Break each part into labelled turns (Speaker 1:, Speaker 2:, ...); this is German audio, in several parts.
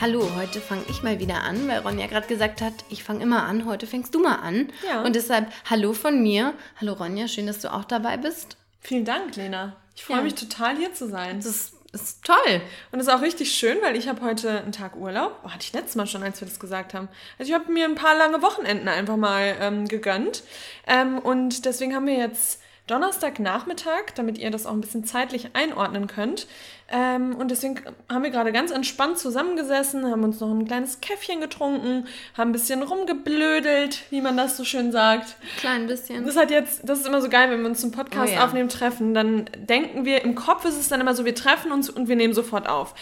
Speaker 1: Hallo, heute fange ich mal wieder an, weil Ronja gerade gesagt hat, ich fange immer an, heute fängst du mal an.
Speaker 2: Ja.
Speaker 1: Und deshalb Hallo von mir. Hallo Ronja, schön, dass du auch dabei bist.
Speaker 2: Vielen Dank, Lena. Ich freue
Speaker 1: Ja.
Speaker 2: mich total, hier zu sein.
Speaker 1: Das ist, ist toll.
Speaker 2: Und es ist auch richtig schön, weil ich habe heute einen Tag Urlaub. Oh, hatte ich letztes Mal schon, als wir das gesagt haben. Also ich habe mir ein paar lange Wochenenden einfach mal ähm, gegönnt. Ähm, und deswegen haben wir jetzt Donnerstagnachmittag, damit ihr das auch ein bisschen zeitlich einordnen könnt. Ähm, und deswegen haben wir gerade ganz entspannt zusammengesessen, haben uns noch ein kleines Käffchen getrunken, haben ein bisschen rumgeblödelt, wie man das so schön sagt.
Speaker 1: Klein bisschen.
Speaker 2: Das hat jetzt, das ist immer so geil, wenn wir uns zum Podcast
Speaker 1: Oh ja.
Speaker 2: aufnehmen, treffen, dann denken wir, im Kopf ist es dann immer so, wir treffen uns und wir nehmen sofort auf.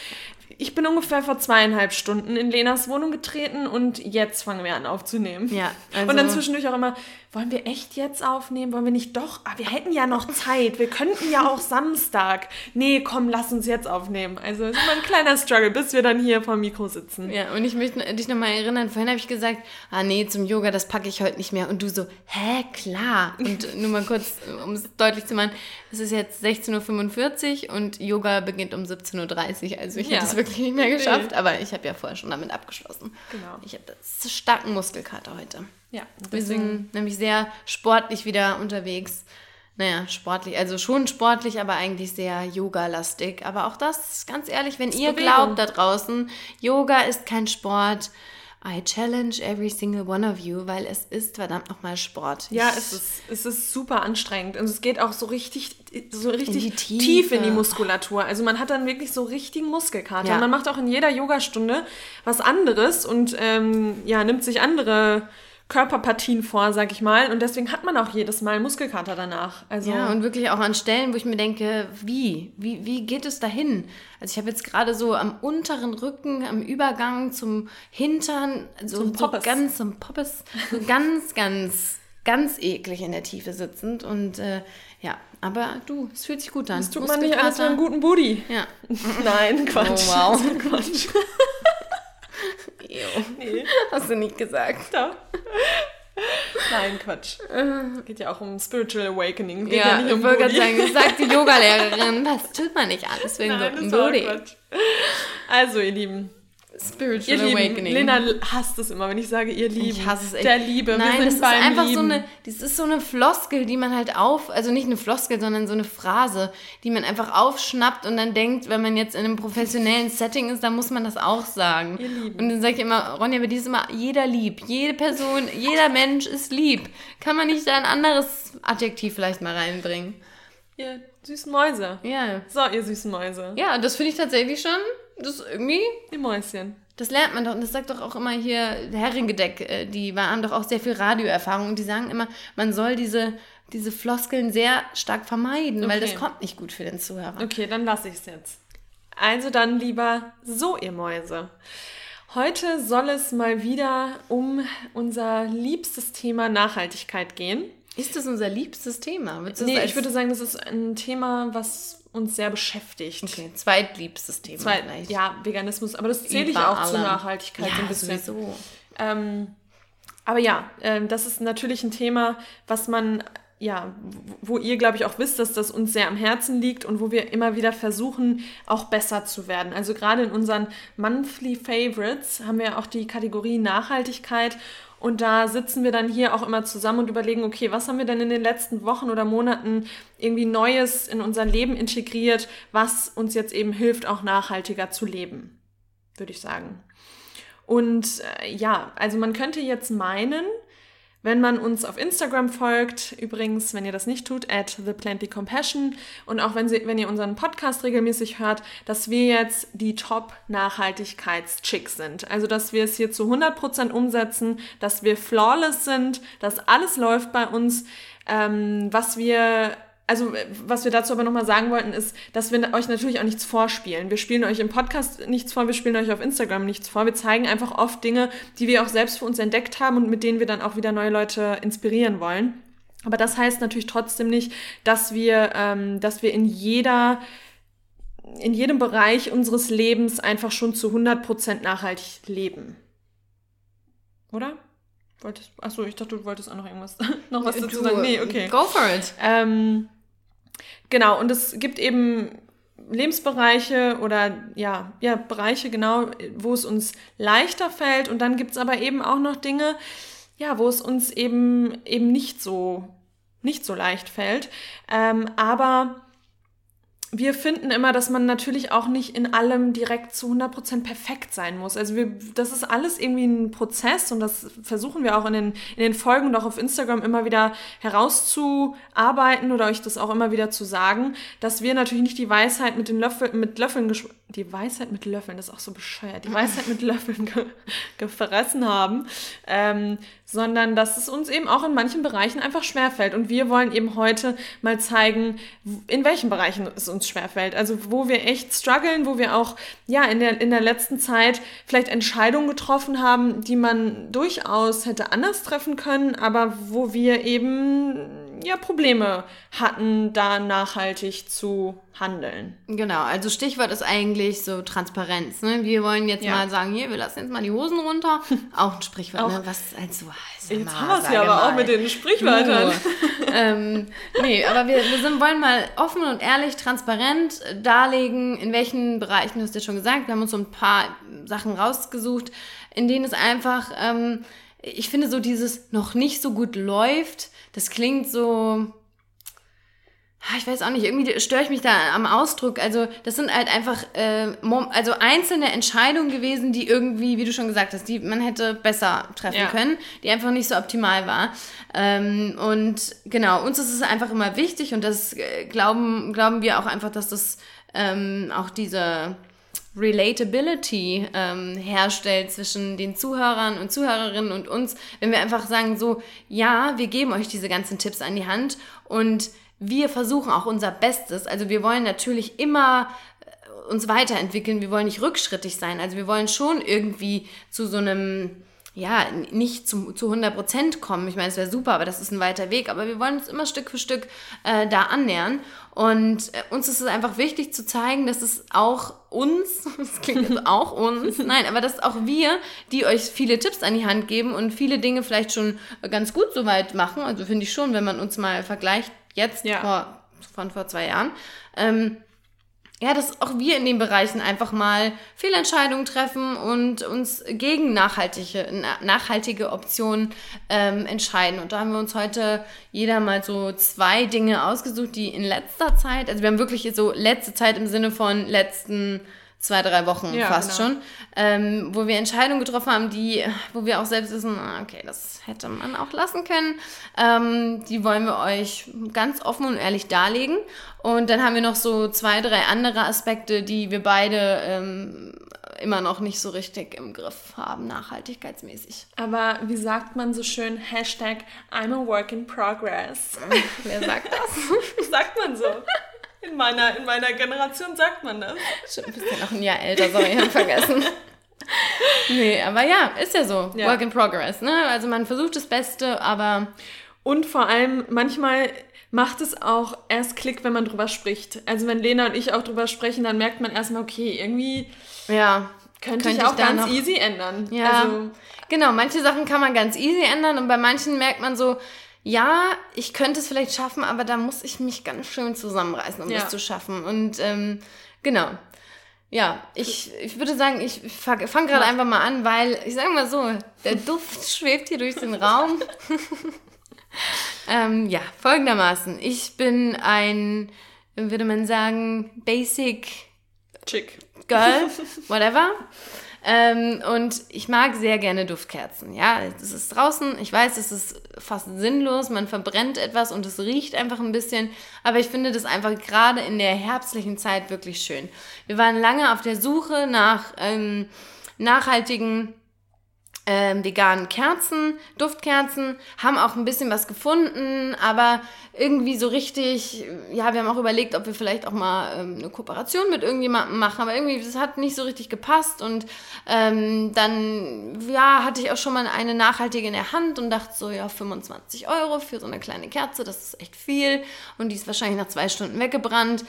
Speaker 2: Ich bin ungefähr vor zweieinhalb Stunden in Lenas Wohnung getreten und jetzt fangen wir an aufzunehmen.
Speaker 1: Ja, also-
Speaker 2: und dann zwischendurch auch immer, wollen wir echt jetzt aufnehmen? Wollen wir nicht doch? Ah, wir hätten ja noch Zeit. Wir könnten ja auch Samstag. Nee, komm, lass uns jetzt aufnehmen. Also es ist immer ein kleiner Struggle, bis wir dann hier vor dem Mikro sitzen.
Speaker 1: Ja, und ich möchte dich nochmal erinnern, vorhin habe ich gesagt, ah nee, zum Yoga, das packe ich heute nicht mehr. Und du so, hä, klar. Und nur mal kurz, um es deutlich zu machen, es ist jetzt 16.45 Uhr und Yoga beginnt um 17.30 Uhr. Also ich
Speaker 2: Ja.
Speaker 1: hätte es wirklich nicht mehr geschafft,
Speaker 2: Nee.
Speaker 1: aber ich habe ja vorher schon damit abgeschlossen.
Speaker 2: Genau.
Speaker 1: Ich habe das starken Muskelkater heute.
Speaker 2: Ja,
Speaker 1: Wir sind nämlich sehr sportlich wieder unterwegs. Naja, sportlich, also schon sportlich, aber eigentlich sehr yoga-lastig. Aber auch das, ganz ehrlich, wenn ihr
Speaker 2: Bewegung.
Speaker 1: glaubt da draußen, Yoga ist kein Sport, I challenge every single one of you, weil es ist verdammt nochmal Sport.
Speaker 2: Ja,
Speaker 1: Ich-
Speaker 2: es ist, es ist super anstrengend und es geht auch so richtig, so richtig
Speaker 1: die
Speaker 2: tief in die. Muskulatur. Also man hat dann wirklich so richtigen Muskelkater.
Speaker 1: Ja.
Speaker 2: Und man macht auch in jeder Yogastunde was anderes und ähm, ja, nimmt sich andere Körperpartien vor, sag ich mal. Und deswegen hat man auch jedes Mal Muskelkater danach. Also
Speaker 1: Ja, und wirklich auch an Stellen, wo ich mir denke, wie? Wie, wie geht es dahin? Also ich habe jetzt gerade so am unteren Rücken, am Übergang zum Hintern, so,
Speaker 2: Zum
Speaker 1: so
Speaker 2: Poppes.
Speaker 1: ganz zum Poppes, so ganz, ganz, ganz eklig in der Tiefe sitzend. Und äh, ja, aber du, es fühlt sich gut an.
Speaker 2: das tut man nicht alles für einen guten Booty.
Speaker 1: Ja.
Speaker 2: Nein, Quatsch.
Speaker 1: Oh, wow.
Speaker 2: Quatsch.
Speaker 1: Ew.
Speaker 2: Nee,
Speaker 1: Hast du nicht gesagt.
Speaker 2: doch. Nein, Quatsch. Geht ja auch um Spiritual Awakening. Geht ja,
Speaker 1: Ja,
Speaker 2: nicht
Speaker 1: ich
Speaker 2: um
Speaker 1: wollte gerade sagen, sagt die Yogalehrerin, das tut man nicht alles einen
Speaker 2: Nein, das war
Speaker 1: Booty.
Speaker 2: Also, ihr Lieben,
Speaker 1: Spiritual
Speaker 2: Ihr Lieben,
Speaker 1: Awakening.
Speaker 2: Lena hasst es immer, wenn ich sage, ihr Lieben.
Speaker 1: Ich hasse es echt.
Speaker 2: Der Liebe.
Speaker 1: Nein, das ist einfach
Speaker 2: Lieben.
Speaker 1: so eine, das ist so eine Floskel, die man halt auf, also nicht eine Floskel, sondern so eine Phrase, die man einfach aufschnappt und dann denkt, wenn man jetzt in einem professionellen Setting ist, dann muss man das auch sagen.
Speaker 2: Ihr Lieben.
Speaker 1: Und dann sage ich immer, Ronja, dir ist immer jeder lieb. Jede Person, jeder Mensch ist lieb. Kann man nicht da ein anderes Adjektiv vielleicht mal reinbringen?
Speaker 2: Ihr süßen Mäuse.
Speaker 1: Ja.
Speaker 2: So, ihr süßen Mäuse.
Speaker 1: Ja, das finde ich tatsächlich schon, das ist irgendwie
Speaker 2: Die Mäuschen.
Speaker 1: Das lernt man doch und das sagt doch auch immer hier Herringedeck, äh, die haben doch auch sehr viel Radioerfahrung und die sagen immer, man soll diese, diese Floskeln sehr stark vermeiden, weil das
Speaker 2: Okay.
Speaker 1: kommt nicht gut für den Zuhörer.
Speaker 2: Okay, dann lasse ich es jetzt. Also dann lieber so, ihr Mäuse. Heute soll es mal wieder um unser liebstes Thema Nachhaltigkeit gehen.
Speaker 1: Ist das unser liebstes Thema?
Speaker 2: Nee, ich würde sagen, das ist ein Thema, was uns sehr beschäftigt.
Speaker 1: Okay, zweitliebstes Thema
Speaker 2: Zwei,
Speaker 1: vielleicht.
Speaker 2: ja, Veganismus, aber das zähle ich auch zur. Nachhaltigkeit so ein
Speaker 1: ja,
Speaker 2: bisschen.
Speaker 1: sowieso.
Speaker 2: Ähm, aber ja, ähm, das ist natürlich ein Thema, was man, ja, wo ihr, glaube ich, auch wisst, dass das uns sehr am Herzen liegt und wo wir immer wieder versuchen, auch besser zu werden. Also gerade in unseren Monthly Favorites haben wir auch die Kategorie Nachhaltigkeit. Und da sitzen wir dann hier auch immer zusammen und überlegen, okay, was haben wir denn in den letzten Wochen oder Monaten irgendwie Neues in unser Leben integriert, was uns jetzt eben hilft, auch nachhaltiger zu leben, würde ich sagen. Und äh, ja, also man könnte jetzt meinen, wenn man uns auf Instagram folgt, übrigens, wenn ihr das nicht tut, at theplentycompassion und auch wenn, sie, wenn ihr unseren Podcast regelmäßig hört, dass wir jetzt die Top-Nachhaltigkeits-Chicks sind. Also, dass wir es hier zu 100% umsetzen, dass wir flawless sind, dass alles läuft bei uns, ähm, was wir also äh, was wir dazu aber nochmal sagen wollten, ist, dass wir euch natürlich auch nichts vorspielen. Wir spielen euch im Podcast nichts vor, wir spielen euch auf Instagram nichts vor. Wir zeigen einfach oft Dinge, die wir auch selbst für uns entdeckt haben und mit denen wir dann auch wieder neue Leute inspirieren wollen. Aber das heißt natürlich trotzdem nicht, dass wir, ähm, dass wir in jeder in jedem Bereich unseres Lebens einfach schon zu 100% nachhaltig leben. Oder? Wolltest, achso, ich dachte, du wolltest auch noch irgendwas, noch was dazu sagen. Nee, okay.
Speaker 1: Go for it.
Speaker 2: Ähm, genau, und es gibt eben Lebensbereiche oder ja, ja, Bereiche genau, wo es uns leichter fällt. Und dann gibt es aber eben auch noch Dinge, ja, wo es uns eben eben nicht so nicht so leicht fällt. Ähm, aber wir finden immer, dass man natürlich auch nicht in allem direkt zu 100% perfekt sein muss. Also wir, das ist alles irgendwie ein Prozess und das versuchen wir auch in den, in den Folgen und auch auf Instagram immer wieder herauszuarbeiten oder euch das auch immer wieder zu sagen, dass wir natürlich nicht die Weisheit mit den Löffeln, mit Löffeln, die Weisheit mit Löffeln, das ist auch so bescheuert, die Weisheit mit Löffeln ge gefressen haben, ähm, sondern dass es uns eben auch in manchen Bereichen einfach schwerfällt. Und wir wollen eben heute mal zeigen, in welchen Bereichen es uns schwerfällt. Also wo wir echt strugglen, wo wir auch ja in der, in der letzten Zeit vielleicht Entscheidungen getroffen haben, die man durchaus hätte anders treffen können, aber wo wir eben ja Probleme hatten, da nachhaltig zu handeln.
Speaker 1: Genau, also Stichwort ist eigentlich so Transparenz. Ne? Wir wollen jetzt ja. mal sagen, hier, wir lassen jetzt mal die Hosen runter. Auch ein Sprichwort, ne? was als so heißt.
Speaker 2: Jetzt mal, haben wir es ja aber mal. auch mit den Sprichwörtern.
Speaker 1: ähm, nee, aber wir, wir sind, wollen mal offen und ehrlich, transparent darlegen, in welchen Bereichen, du hast ja schon gesagt, wir haben uns so ein paar Sachen rausgesucht, in denen es einfach, ähm, ich finde so dieses noch nicht so gut läuft, das klingt so, ich weiß auch nicht, irgendwie störe ich mich da am Ausdruck. Also das sind halt einfach äh, also einzelne Entscheidungen gewesen, die irgendwie, wie du schon gesagt hast, die man hätte besser treffen ja. können, die einfach nicht so optimal war. Ähm, und genau, uns ist es einfach immer wichtig und das äh, glauben, glauben wir auch einfach, dass das ähm, auch diese Relatability ähm, herstellt zwischen den Zuhörern und Zuhörerinnen und uns, wenn wir einfach sagen so, ja, wir geben euch diese ganzen Tipps an die Hand und wir versuchen auch unser Bestes. Also wir wollen natürlich immer äh, uns weiterentwickeln, wir wollen nicht rückschrittig sein. Also wir wollen schon irgendwie zu so einem ja, nicht zu, zu 100 Prozent kommen. Ich meine, es wäre super, aber das ist ein weiter Weg. Aber wir wollen uns immer Stück für Stück äh, da annähern. Und äh, uns ist es einfach wichtig zu zeigen, dass es auch uns, das klingt jetzt auch uns, nein, aber dass auch wir, die euch viele Tipps an die Hand geben und viele Dinge vielleicht schon ganz gut soweit machen. Also finde ich schon, wenn man uns mal vergleicht, jetzt ja. vor, von vor zwei Jahren. Ähm, ja, dass auch wir in den Bereichen einfach mal Fehlentscheidungen treffen und uns gegen nachhaltige, nachhaltige Optionen ähm, entscheiden. Und da haben wir uns heute jeder mal so zwei Dinge ausgesucht, die in letzter Zeit, also wir haben wirklich so letzte Zeit im Sinne von letzten zwei, drei Wochen ja, fast genau. schon, ähm, wo wir Entscheidungen getroffen haben, die, wo wir auch selbst wissen, ah, okay, das hätte man auch lassen können. Ähm, die wollen wir euch ganz offen und ehrlich darlegen. Und dann haben wir noch so zwei, drei andere Aspekte, die wir beide ähm, immer noch nicht so richtig im Griff haben, nachhaltigkeitsmäßig.
Speaker 2: Aber wie sagt man so schön, Hashtag I'm a work in progress.
Speaker 1: Wer sagt das?
Speaker 2: sagt man so. In meiner, in meiner Generation sagt man das.
Speaker 1: Schon bist ja noch ein Jahr älter, sorry, ich habe vergessen. nee, aber ja, ist ja so. Ja. Work in progress, ne? Also man versucht das Beste, aber.
Speaker 2: Und vor allem, manchmal macht es auch erst Klick, wenn man drüber spricht. Also wenn Lena und ich auch drüber sprechen, dann merkt man erstmal, okay, irgendwie ja, könnte, könnte ich auch ich ganz noch, easy ändern.
Speaker 1: Ja, also, genau, manche Sachen kann man ganz easy ändern und bei manchen merkt man so, ja, ich könnte es vielleicht schaffen, aber da muss ich mich ganz schön zusammenreißen, um ja. das zu schaffen. Und ähm, genau. Ja, ich, ich würde sagen, ich fange fang gerade einfach mal an, weil ich sage mal so, der Duft schwebt hier durch den Raum. ähm, ja, folgendermaßen. Ich bin ein, würde man sagen, Basic
Speaker 2: Chick.
Speaker 1: Girl, whatever. Ähm, und ich mag sehr gerne Duftkerzen. Ja, es ist draußen. Ich weiß, es ist fast sinnlos. Man verbrennt etwas und es riecht einfach ein bisschen. Aber ich finde das einfach gerade in der herbstlichen Zeit wirklich schön. Wir waren lange auf der Suche nach ähm, nachhaltigen ähm, veganen Kerzen, Duftkerzen, haben auch ein bisschen was gefunden, aber irgendwie so richtig, ja, wir haben auch überlegt, ob wir vielleicht auch mal ähm, eine Kooperation mit irgendjemandem machen, aber irgendwie, das hat nicht so richtig gepasst und ähm, dann, ja, hatte ich auch schon mal eine nachhaltige in der Hand und dachte so, ja, 25 Euro für so eine kleine Kerze, das ist echt viel und die ist wahrscheinlich nach zwei Stunden weggebrannt.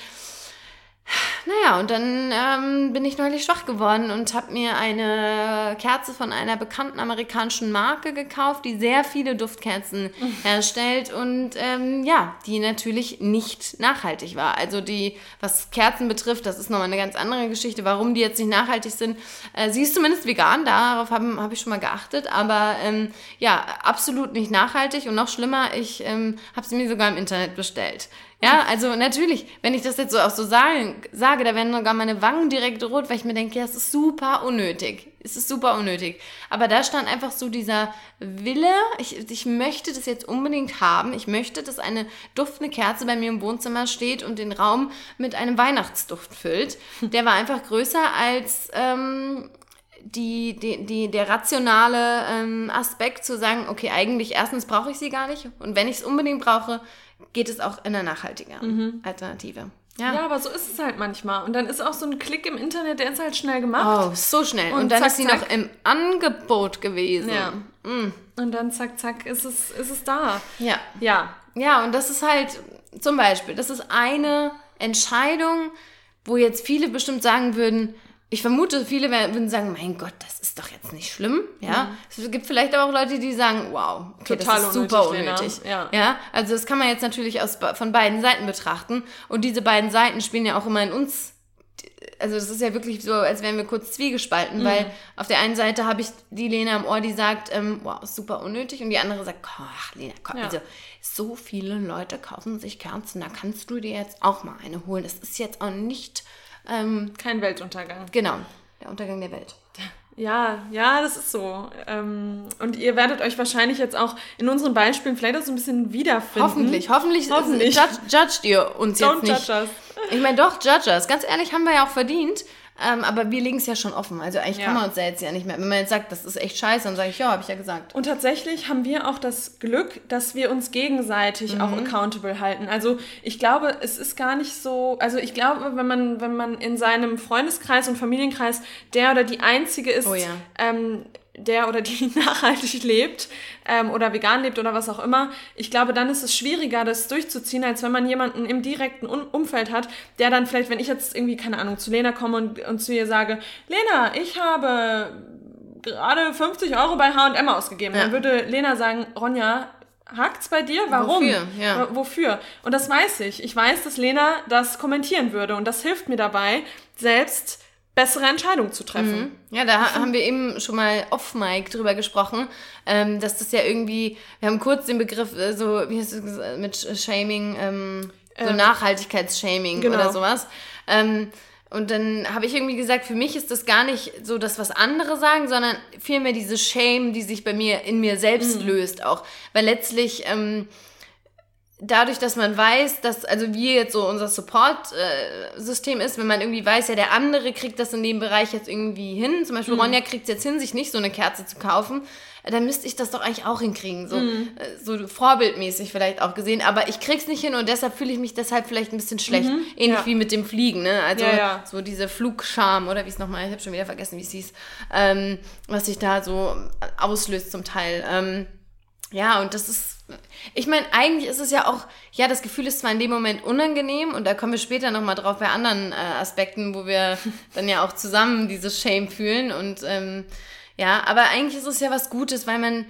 Speaker 1: Ja, und dann ähm, bin ich neulich schwach geworden und habe mir eine Kerze von einer bekannten amerikanischen Marke gekauft, die sehr viele Duftkerzen herstellt und ähm, ja, die natürlich nicht nachhaltig war. Also die, was Kerzen betrifft, das ist nochmal eine ganz andere Geschichte, warum die jetzt nicht nachhaltig sind. Äh, sie ist zumindest vegan, darauf habe hab ich schon mal geachtet, aber ähm, ja, absolut nicht nachhaltig und noch schlimmer, ich ähm, habe sie mir sogar im Internet bestellt. Ja, also natürlich, wenn ich das jetzt so auch so sagen, sage, da werden sogar meine Wangen direkt rot, weil ich mir denke, ja, es ist super unnötig. Es ist super unnötig. Aber da stand einfach so dieser Wille, ich, ich möchte das jetzt unbedingt haben. Ich möchte, dass eine duftende Kerze bei mir im Wohnzimmer steht und den Raum mit einem Weihnachtsduft füllt. Der war einfach größer als ähm, die, die, die, der rationale ähm, Aspekt zu sagen, okay, eigentlich erstens brauche ich sie gar nicht und wenn ich es unbedingt brauche, geht es auch in eine nachhaltige mhm. Alternative.
Speaker 2: Ja. ja, aber so ist es halt manchmal. Und dann ist auch so ein Klick im Internet, der ist halt schnell gemacht.
Speaker 1: Oh, so schnell. Und, und dann zack, ist sie zack. noch im Angebot gewesen.
Speaker 2: Ja. Mm. Und dann zack, zack, ist es, ist es da.
Speaker 1: Ja. Ja. Ja, und das ist halt zum Beispiel, das ist eine Entscheidung, wo jetzt viele bestimmt sagen würden, ich vermute, viele würden sagen, mein Gott, das ist doch jetzt nicht schlimm. Ja, mhm. es gibt vielleicht aber auch Leute, die sagen, wow, okay, Total das ist super unnötig. Ja. ja, also das kann man jetzt natürlich aus, von beiden Seiten betrachten. Und diese beiden Seiten spielen ja auch immer in uns. Also das ist ja wirklich so, als wären wir kurz zwiegespalten, mhm. weil auf der einen Seite habe ich die Lena im Ohr, die sagt, ähm, wow, super unnötig, und die andere sagt, ach Lena, komm, ja. also so viele Leute kaufen sich Kerzen, da kannst du dir jetzt auch mal eine holen. Das ist jetzt auch nicht
Speaker 2: ähm, Kein Weltuntergang.
Speaker 1: Genau, der Untergang der Welt.
Speaker 2: Ja, ja, das ist so. Ähm, und ihr werdet euch wahrscheinlich jetzt auch in unseren Beispielen vielleicht auch so ein bisschen wiederfinden.
Speaker 1: Hoffentlich, hoffentlich, hoffentlich. Judge, judged ihr uns Don't jetzt nicht. Judge us. Ich meine, doch, judge us. Ganz ehrlich, haben wir ja auch verdient. Ähm, aber wir legen es ja schon offen. Also eigentlich ja. kann man uns ja jetzt ja nicht mehr. Wenn man jetzt sagt, das ist echt scheiße, dann sage ich, ja, habe ich ja gesagt.
Speaker 2: Und tatsächlich haben wir auch das Glück, dass wir uns gegenseitig mhm. auch accountable halten. Also ich glaube, es ist gar nicht so. Also ich glaube, wenn man, wenn man in seinem Freundeskreis und Familienkreis der oder die Einzige ist, oh ja. ähm, der oder die nachhaltig lebt ähm, oder vegan lebt oder was auch immer, ich glaube, dann ist es schwieriger, das durchzuziehen, als wenn man jemanden im direkten Un Umfeld hat, der dann vielleicht, wenn ich jetzt irgendwie, keine Ahnung, zu Lena komme und, und zu ihr sage, Lena, ich habe gerade 50 Euro bei H&M ausgegeben, ja. dann würde Lena sagen, Ronja, hakt's bei dir? Warum? Wofür? Ja. Wofür? Und das weiß ich. Ich weiß, dass Lena das kommentieren würde und das hilft mir dabei, selbst bessere Entscheidungen zu treffen.
Speaker 1: Mhm. Ja, da haben wir eben schon mal off-mic drüber gesprochen, ähm, dass das ja irgendwie, wir haben kurz den Begriff äh, so, wie heißt es mit Shaming, ähm, so äh, Nachhaltigkeitsshaming genau. oder sowas. Ähm, und dann habe ich irgendwie gesagt, für mich ist das gar nicht so das, was andere sagen, sondern vielmehr diese Shame, die sich bei mir in mir selbst mhm. löst auch. Weil letztlich ähm, dadurch, dass man weiß, dass, also wie jetzt so unser Support-System ist, wenn man irgendwie weiß, ja, der andere kriegt das in dem Bereich jetzt irgendwie hin, zum Beispiel mhm. Ronja kriegt es jetzt hin, sich nicht so eine Kerze zu kaufen, dann müsste ich das doch eigentlich auch hinkriegen, so, mhm. Äh, so vorbildmäßig vielleicht auch gesehen, aber ich krieg's nicht hin und deshalb fühle ich mich deshalb vielleicht ein bisschen schlecht, mhm. ähnlich ja. wie mit dem Fliegen, ne, also ja, ja. so diese Flugscham oder wie es nochmal, ich habe schon wieder vergessen, wie es hieß, ähm, was sich da so auslöst zum Teil, ähm, ja, und das ist, ich meine, eigentlich ist es ja auch, ja, das Gefühl ist zwar in dem Moment unangenehm und da kommen wir später nochmal drauf bei anderen äh, Aspekten, wo wir dann ja auch zusammen dieses Shame fühlen und ähm, ja, aber eigentlich ist es ja was Gutes, weil man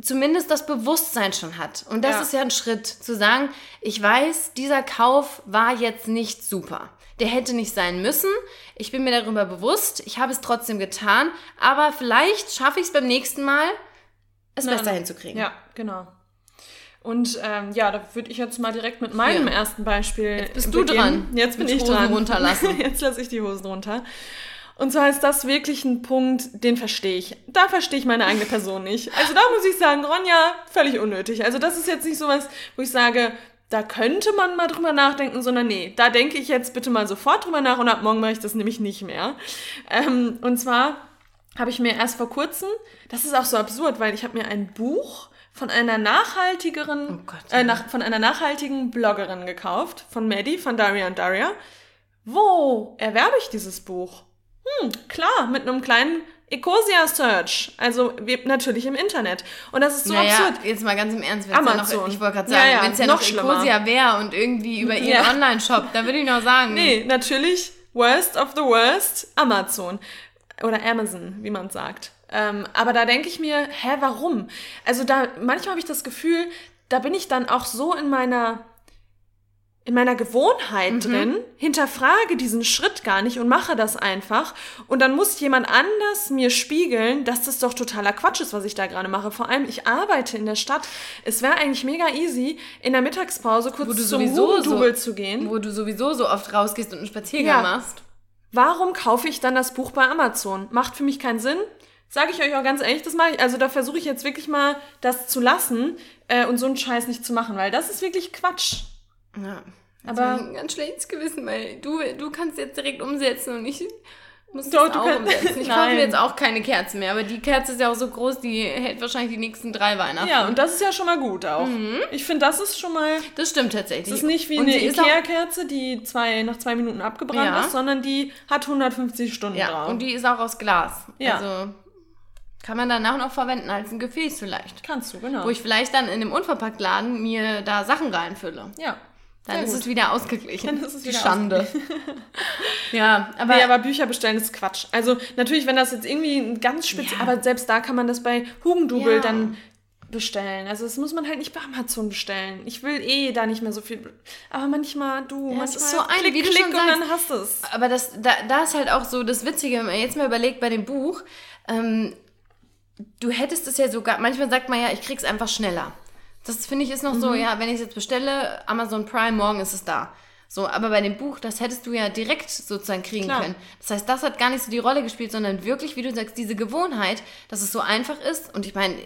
Speaker 1: zumindest das Bewusstsein schon hat. Und das ja. ist ja ein Schritt, zu sagen, ich weiß, dieser Kauf war jetzt nicht super. Der hätte nicht sein müssen. Ich bin mir darüber bewusst. Ich habe es trotzdem getan. Aber vielleicht schaffe ich es beim nächsten Mal, es Nein. besser hinzukriegen.
Speaker 2: Ja, genau. Und ähm, ja, da würde ich jetzt mal direkt mit meinem ja. ersten Beispiel.
Speaker 1: Jetzt bist beginnen. du dran.
Speaker 2: Jetzt bin mit ich Hosen dran. runterlassen. Jetzt lasse ich die Hosen runter. Und zwar ist das wirklich ein Punkt, den verstehe ich. Da verstehe ich meine eigene Person nicht. Also da muss ich sagen, Ronja, völlig unnötig. Also das ist jetzt nicht sowas, wo ich sage, da könnte man mal drüber nachdenken, sondern nee, da denke ich jetzt bitte mal sofort drüber nach und ab morgen mache ich das nämlich nicht mehr. Ähm, und zwar habe ich mir erst vor kurzem, das ist auch so absurd, weil ich habe mir ein Buch von einer nachhaltigeren, oh Gott, äh, ja. nach, von einer nachhaltigen Bloggerin gekauft, von Maddie, von Daria und Daria. Wo erwerbe ich dieses Buch? Hm, klar, mit einem kleinen Ecosia Search, also natürlich im Internet. Und das ist so naja, absurd.
Speaker 1: Jetzt mal ganz im Ernst, wenn's Amazon. Ja noch, ich wollte gerade sagen, ja, ja, wenn es ja noch, noch Ecosia wäre und irgendwie über ihren Online-Shop, da würde ich noch sagen.
Speaker 2: Nee, natürlich worst of the worst, Amazon. Oder Amazon, wie man sagt. Ähm, aber da denke ich mir, hä, warum? Also da, manchmal habe ich das Gefühl, da bin ich dann auch so in meiner in meiner Gewohnheit mhm. drin, hinterfrage diesen Schritt gar nicht und mache das einfach. Und dann muss jemand anders mir spiegeln, dass das doch totaler Quatsch ist, was ich da gerade mache. Vor allem, ich arbeite in der Stadt. Es wäre eigentlich mega easy, in der Mittagspause kurz zum
Speaker 1: Hugendubel so, zu gehen. Wo du sowieso so oft rausgehst und einen Spaziergang ja. machst.
Speaker 2: Warum kaufe ich dann das Buch bei Amazon? Macht für mich keinen Sinn. Sage ich euch auch ganz ehrlich, das mache ich. Also da versuche ich jetzt wirklich mal, das zu lassen äh, und so einen Scheiß nicht zu machen, weil das ist wirklich Quatsch.
Speaker 1: Ja. Aber ein ganz schlechtes Gewissen, weil du, du kannst jetzt direkt umsetzen und ich muss das auch kannst, umsetzen. Ich kaufe mir jetzt auch keine Kerzen mehr, aber die Kerze ist ja auch so groß, die hält wahrscheinlich die nächsten drei Weihnachten.
Speaker 2: Ja, und das ist ja schon mal gut auch. Mhm. Ich finde, das ist schon mal...
Speaker 1: Das stimmt tatsächlich.
Speaker 2: Das ist nicht wie und eine Ikea-Kerze, die zwei, nach zwei Minuten abgebrannt ja. ist, sondern die hat 150 Stunden
Speaker 1: ja,
Speaker 2: drauf.
Speaker 1: und die ist auch aus Glas. Ja. Also kann man danach noch verwenden als ein Gefäß vielleicht.
Speaker 2: Kannst du, genau.
Speaker 1: Wo ich vielleicht dann in einem Unverpacktladen mir da Sachen reinfülle.
Speaker 2: Ja.
Speaker 1: Dann Sehr ist gut. es wieder ausgeglichen. Dann ist es wieder Schande. ja,
Speaker 2: aber. Nee, aber Bücher bestellen ist Quatsch. Also natürlich, wenn das jetzt irgendwie ganz speziell. Ja. Aber selbst da kann man das bei Hugendubel ja. dann bestellen. Also das muss man halt nicht bei Amazon bestellen. Ich will eh da nicht mehr so viel. Aber manchmal, du, ja, manchmal
Speaker 1: ist so ein klick, klick und sagst, dann hast du es. Aber das, da, da ist halt auch so das Witzige, wenn man jetzt mal überlegt bei dem Buch, ähm, du hättest es ja sogar, manchmal sagt man ja, ich krieg's einfach schneller. Das finde ich ist noch mhm. so, ja, wenn ich es jetzt bestelle, Amazon Prime, morgen ist es da. So, aber bei dem Buch, das hättest du ja direkt sozusagen kriegen Klar. können. Das heißt, das hat gar nicht so die Rolle gespielt, sondern wirklich, wie du sagst, diese Gewohnheit, dass es so einfach ist. Und ich meine,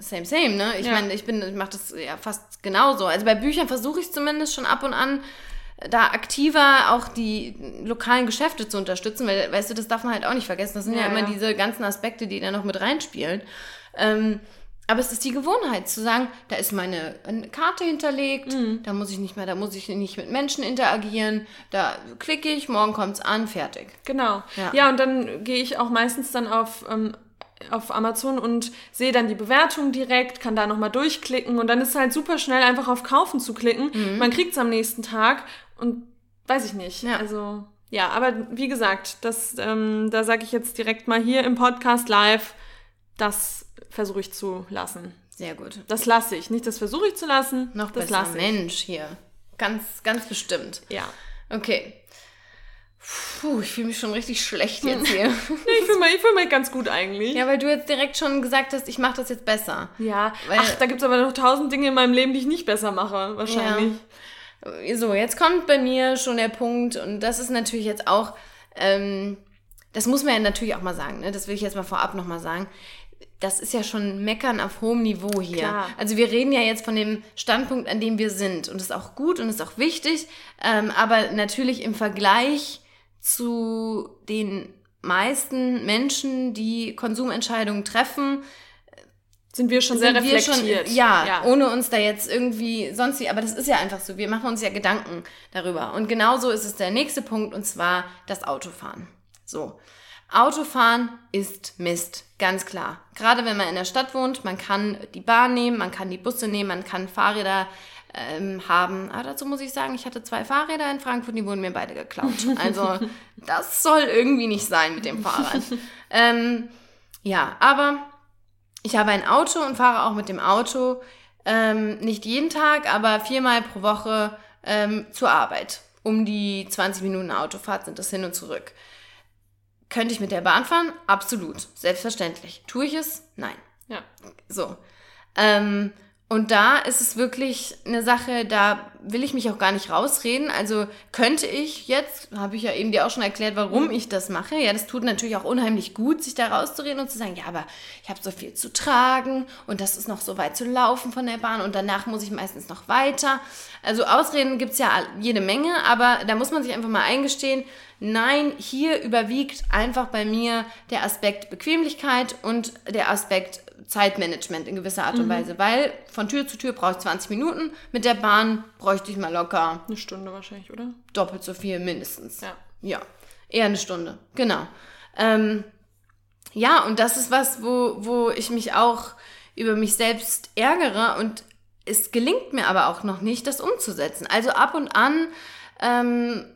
Speaker 1: same, same, ne? Ich ja. meine, ich bin, ich mache das ja fast genauso. Also bei Büchern versuche ich zumindest schon ab und an da aktiver auch die lokalen Geschäfte zu unterstützen, weil, weißt du, das darf man halt auch nicht vergessen. Das sind ja, ja immer ja. diese ganzen Aspekte, die da noch mit reinspielen. Ähm, aber es ist die Gewohnheit zu sagen, da ist meine Karte hinterlegt, mhm. da muss ich nicht mehr, da muss ich nicht mit Menschen interagieren, da klicke ich, morgen kommt es an, fertig.
Speaker 2: Genau. Ja, ja und dann gehe ich auch meistens dann auf, ähm, auf Amazon und sehe dann die Bewertung direkt, kann da nochmal durchklicken und dann ist es halt super schnell einfach auf Kaufen zu klicken. Mhm. Man kriegt es am nächsten Tag und weiß ich nicht. Ja. Also ja, aber wie gesagt, das, ähm, da sage ich jetzt direkt mal hier im Podcast live, das versuche ich zu lassen.
Speaker 1: Sehr gut.
Speaker 2: Das lasse ich. Nicht das versuche ich zu lassen.
Speaker 1: Noch
Speaker 2: das
Speaker 1: besser. lasse ich. Mensch hier. Ganz, ganz bestimmt.
Speaker 2: Ja.
Speaker 1: Okay. Puh, ich fühle mich schon richtig schlecht jetzt hier. ja,
Speaker 2: ich fühle mich, fühl mich ganz gut eigentlich.
Speaker 1: Ja, weil du jetzt direkt schon gesagt hast, ich mache das jetzt besser.
Speaker 2: Ja, weil, ach, da gibt es aber noch tausend Dinge in meinem Leben, die ich nicht besser mache, wahrscheinlich.
Speaker 1: Ja. So, jetzt kommt bei mir schon der Punkt und das ist natürlich jetzt auch, ähm, das muss man ja natürlich auch mal sagen, ne? das will ich jetzt mal vorab nochmal sagen das ist ja schon Meckern auf hohem Niveau hier. Klar. Also wir reden ja jetzt von dem Standpunkt, an dem wir sind. Und das ist auch gut und ist auch wichtig. Ähm, aber natürlich im Vergleich zu den meisten Menschen, die Konsumentscheidungen treffen,
Speaker 2: sind wir schon sehr reflektiert.
Speaker 1: Schon, ja, ja, ohne uns da jetzt irgendwie sonst wie, aber das ist ja einfach so. Wir machen uns ja Gedanken darüber. Und genauso ist es der nächste Punkt und zwar das Autofahren. So. Autofahren ist Mist, ganz klar. Gerade wenn man in der Stadt wohnt, man kann die Bahn nehmen, man kann die Busse nehmen, man kann Fahrräder ähm, haben. Aber dazu muss ich sagen, ich hatte zwei Fahrräder in Frankfurt, die wurden mir beide geklaut. Also das soll irgendwie nicht sein mit dem Fahrrad. ähm, ja, aber ich habe ein Auto und fahre auch mit dem Auto ähm, nicht jeden Tag, aber viermal pro Woche ähm, zur Arbeit. Um die 20 Minuten Autofahrt sind das hin und zurück. Könnte ich mit der Bahn fahren? Absolut. Selbstverständlich. Tue ich es? Nein.
Speaker 2: Ja.
Speaker 1: So. Ähm, und da ist es wirklich eine Sache, da will ich mich auch gar nicht rausreden. Also könnte ich jetzt, habe ich ja eben dir auch schon erklärt, warum mhm. ich das mache. Ja, das tut natürlich auch unheimlich gut, sich da rauszureden und zu sagen, ja, aber ich habe so viel zu tragen und das ist noch so weit zu laufen von der Bahn und danach muss ich meistens noch weiter. Also Ausreden gibt's ja jede Menge, aber da muss man sich einfach mal eingestehen, Nein, hier überwiegt einfach bei mir der Aspekt Bequemlichkeit und der Aspekt Zeitmanagement in gewisser Art und mhm. Weise, weil von Tür zu Tür brauche ich 20 Minuten, mit der Bahn bräuchte ich mal locker.
Speaker 2: Eine Stunde wahrscheinlich, oder?
Speaker 1: Doppelt so viel mindestens.
Speaker 2: Ja.
Speaker 1: Ja, eher eine Stunde, genau. Ähm, ja, und das ist was, wo, wo ich mich auch über mich selbst ärgere und es gelingt mir aber auch noch nicht, das umzusetzen. Also ab und an ähm,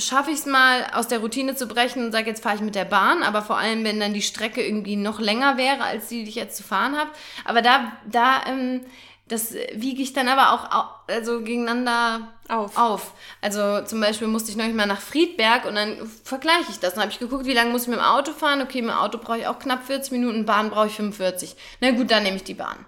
Speaker 1: schaffe ich es mal aus der Routine zu brechen und sage, jetzt fahre ich mit der Bahn, aber vor allem, wenn dann die Strecke irgendwie noch länger wäre, als die, die ich jetzt zu fahren habe. Aber da, da, ähm, das wiege ich dann aber auch also gegeneinander auf. auf. Also zum Beispiel musste ich noch mal nach Friedberg und dann vergleiche ich das. Dann habe ich geguckt, wie lange muss ich mit dem Auto fahren. Okay, mit dem Auto brauche ich auch knapp 40 Minuten, Bahn brauche ich 45. Na gut, dann nehme ich die Bahn.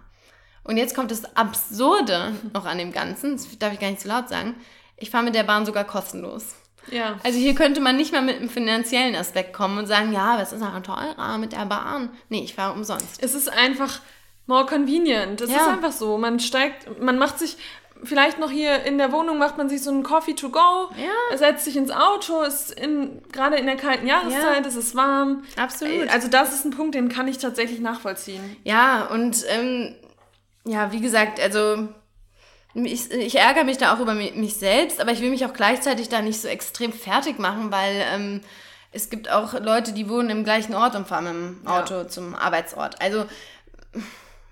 Speaker 1: Und jetzt kommt das Absurde noch an dem Ganzen, das darf ich gar nicht zu so laut sagen. Ich fahre mit der Bahn sogar kostenlos. Ja. Also hier könnte man nicht mal mit einem finanziellen Aspekt kommen und sagen, ja, was ist aber teurer mit der Bahn? Nee, ich fahre umsonst.
Speaker 2: Es ist einfach more convenient. Es ja. ist einfach so. Man steigt, man macht sich, vielleicht noch hier in der Wohnung macht man sich so einen Coffee to go, ja. setzt sich ins Auto, ist in, gerade in der kalten Jahreszeit, ja. es ist warm. Absolut. Also das ist ein Punkt, den kann ich tatsächlich nachvollziehen.
Speaker 1: Ja, und ähm, ja, wie gesagt, also ich, ich ärgere mich da auch über mich selbst, aber ich will mich auch gleichzeitig da nicht so extrem fertig machen, weil ähm, es gibt auch Leute, die wohnen im gleichen Ort und fahren dem Auto ja. zum Arbeitsort. Also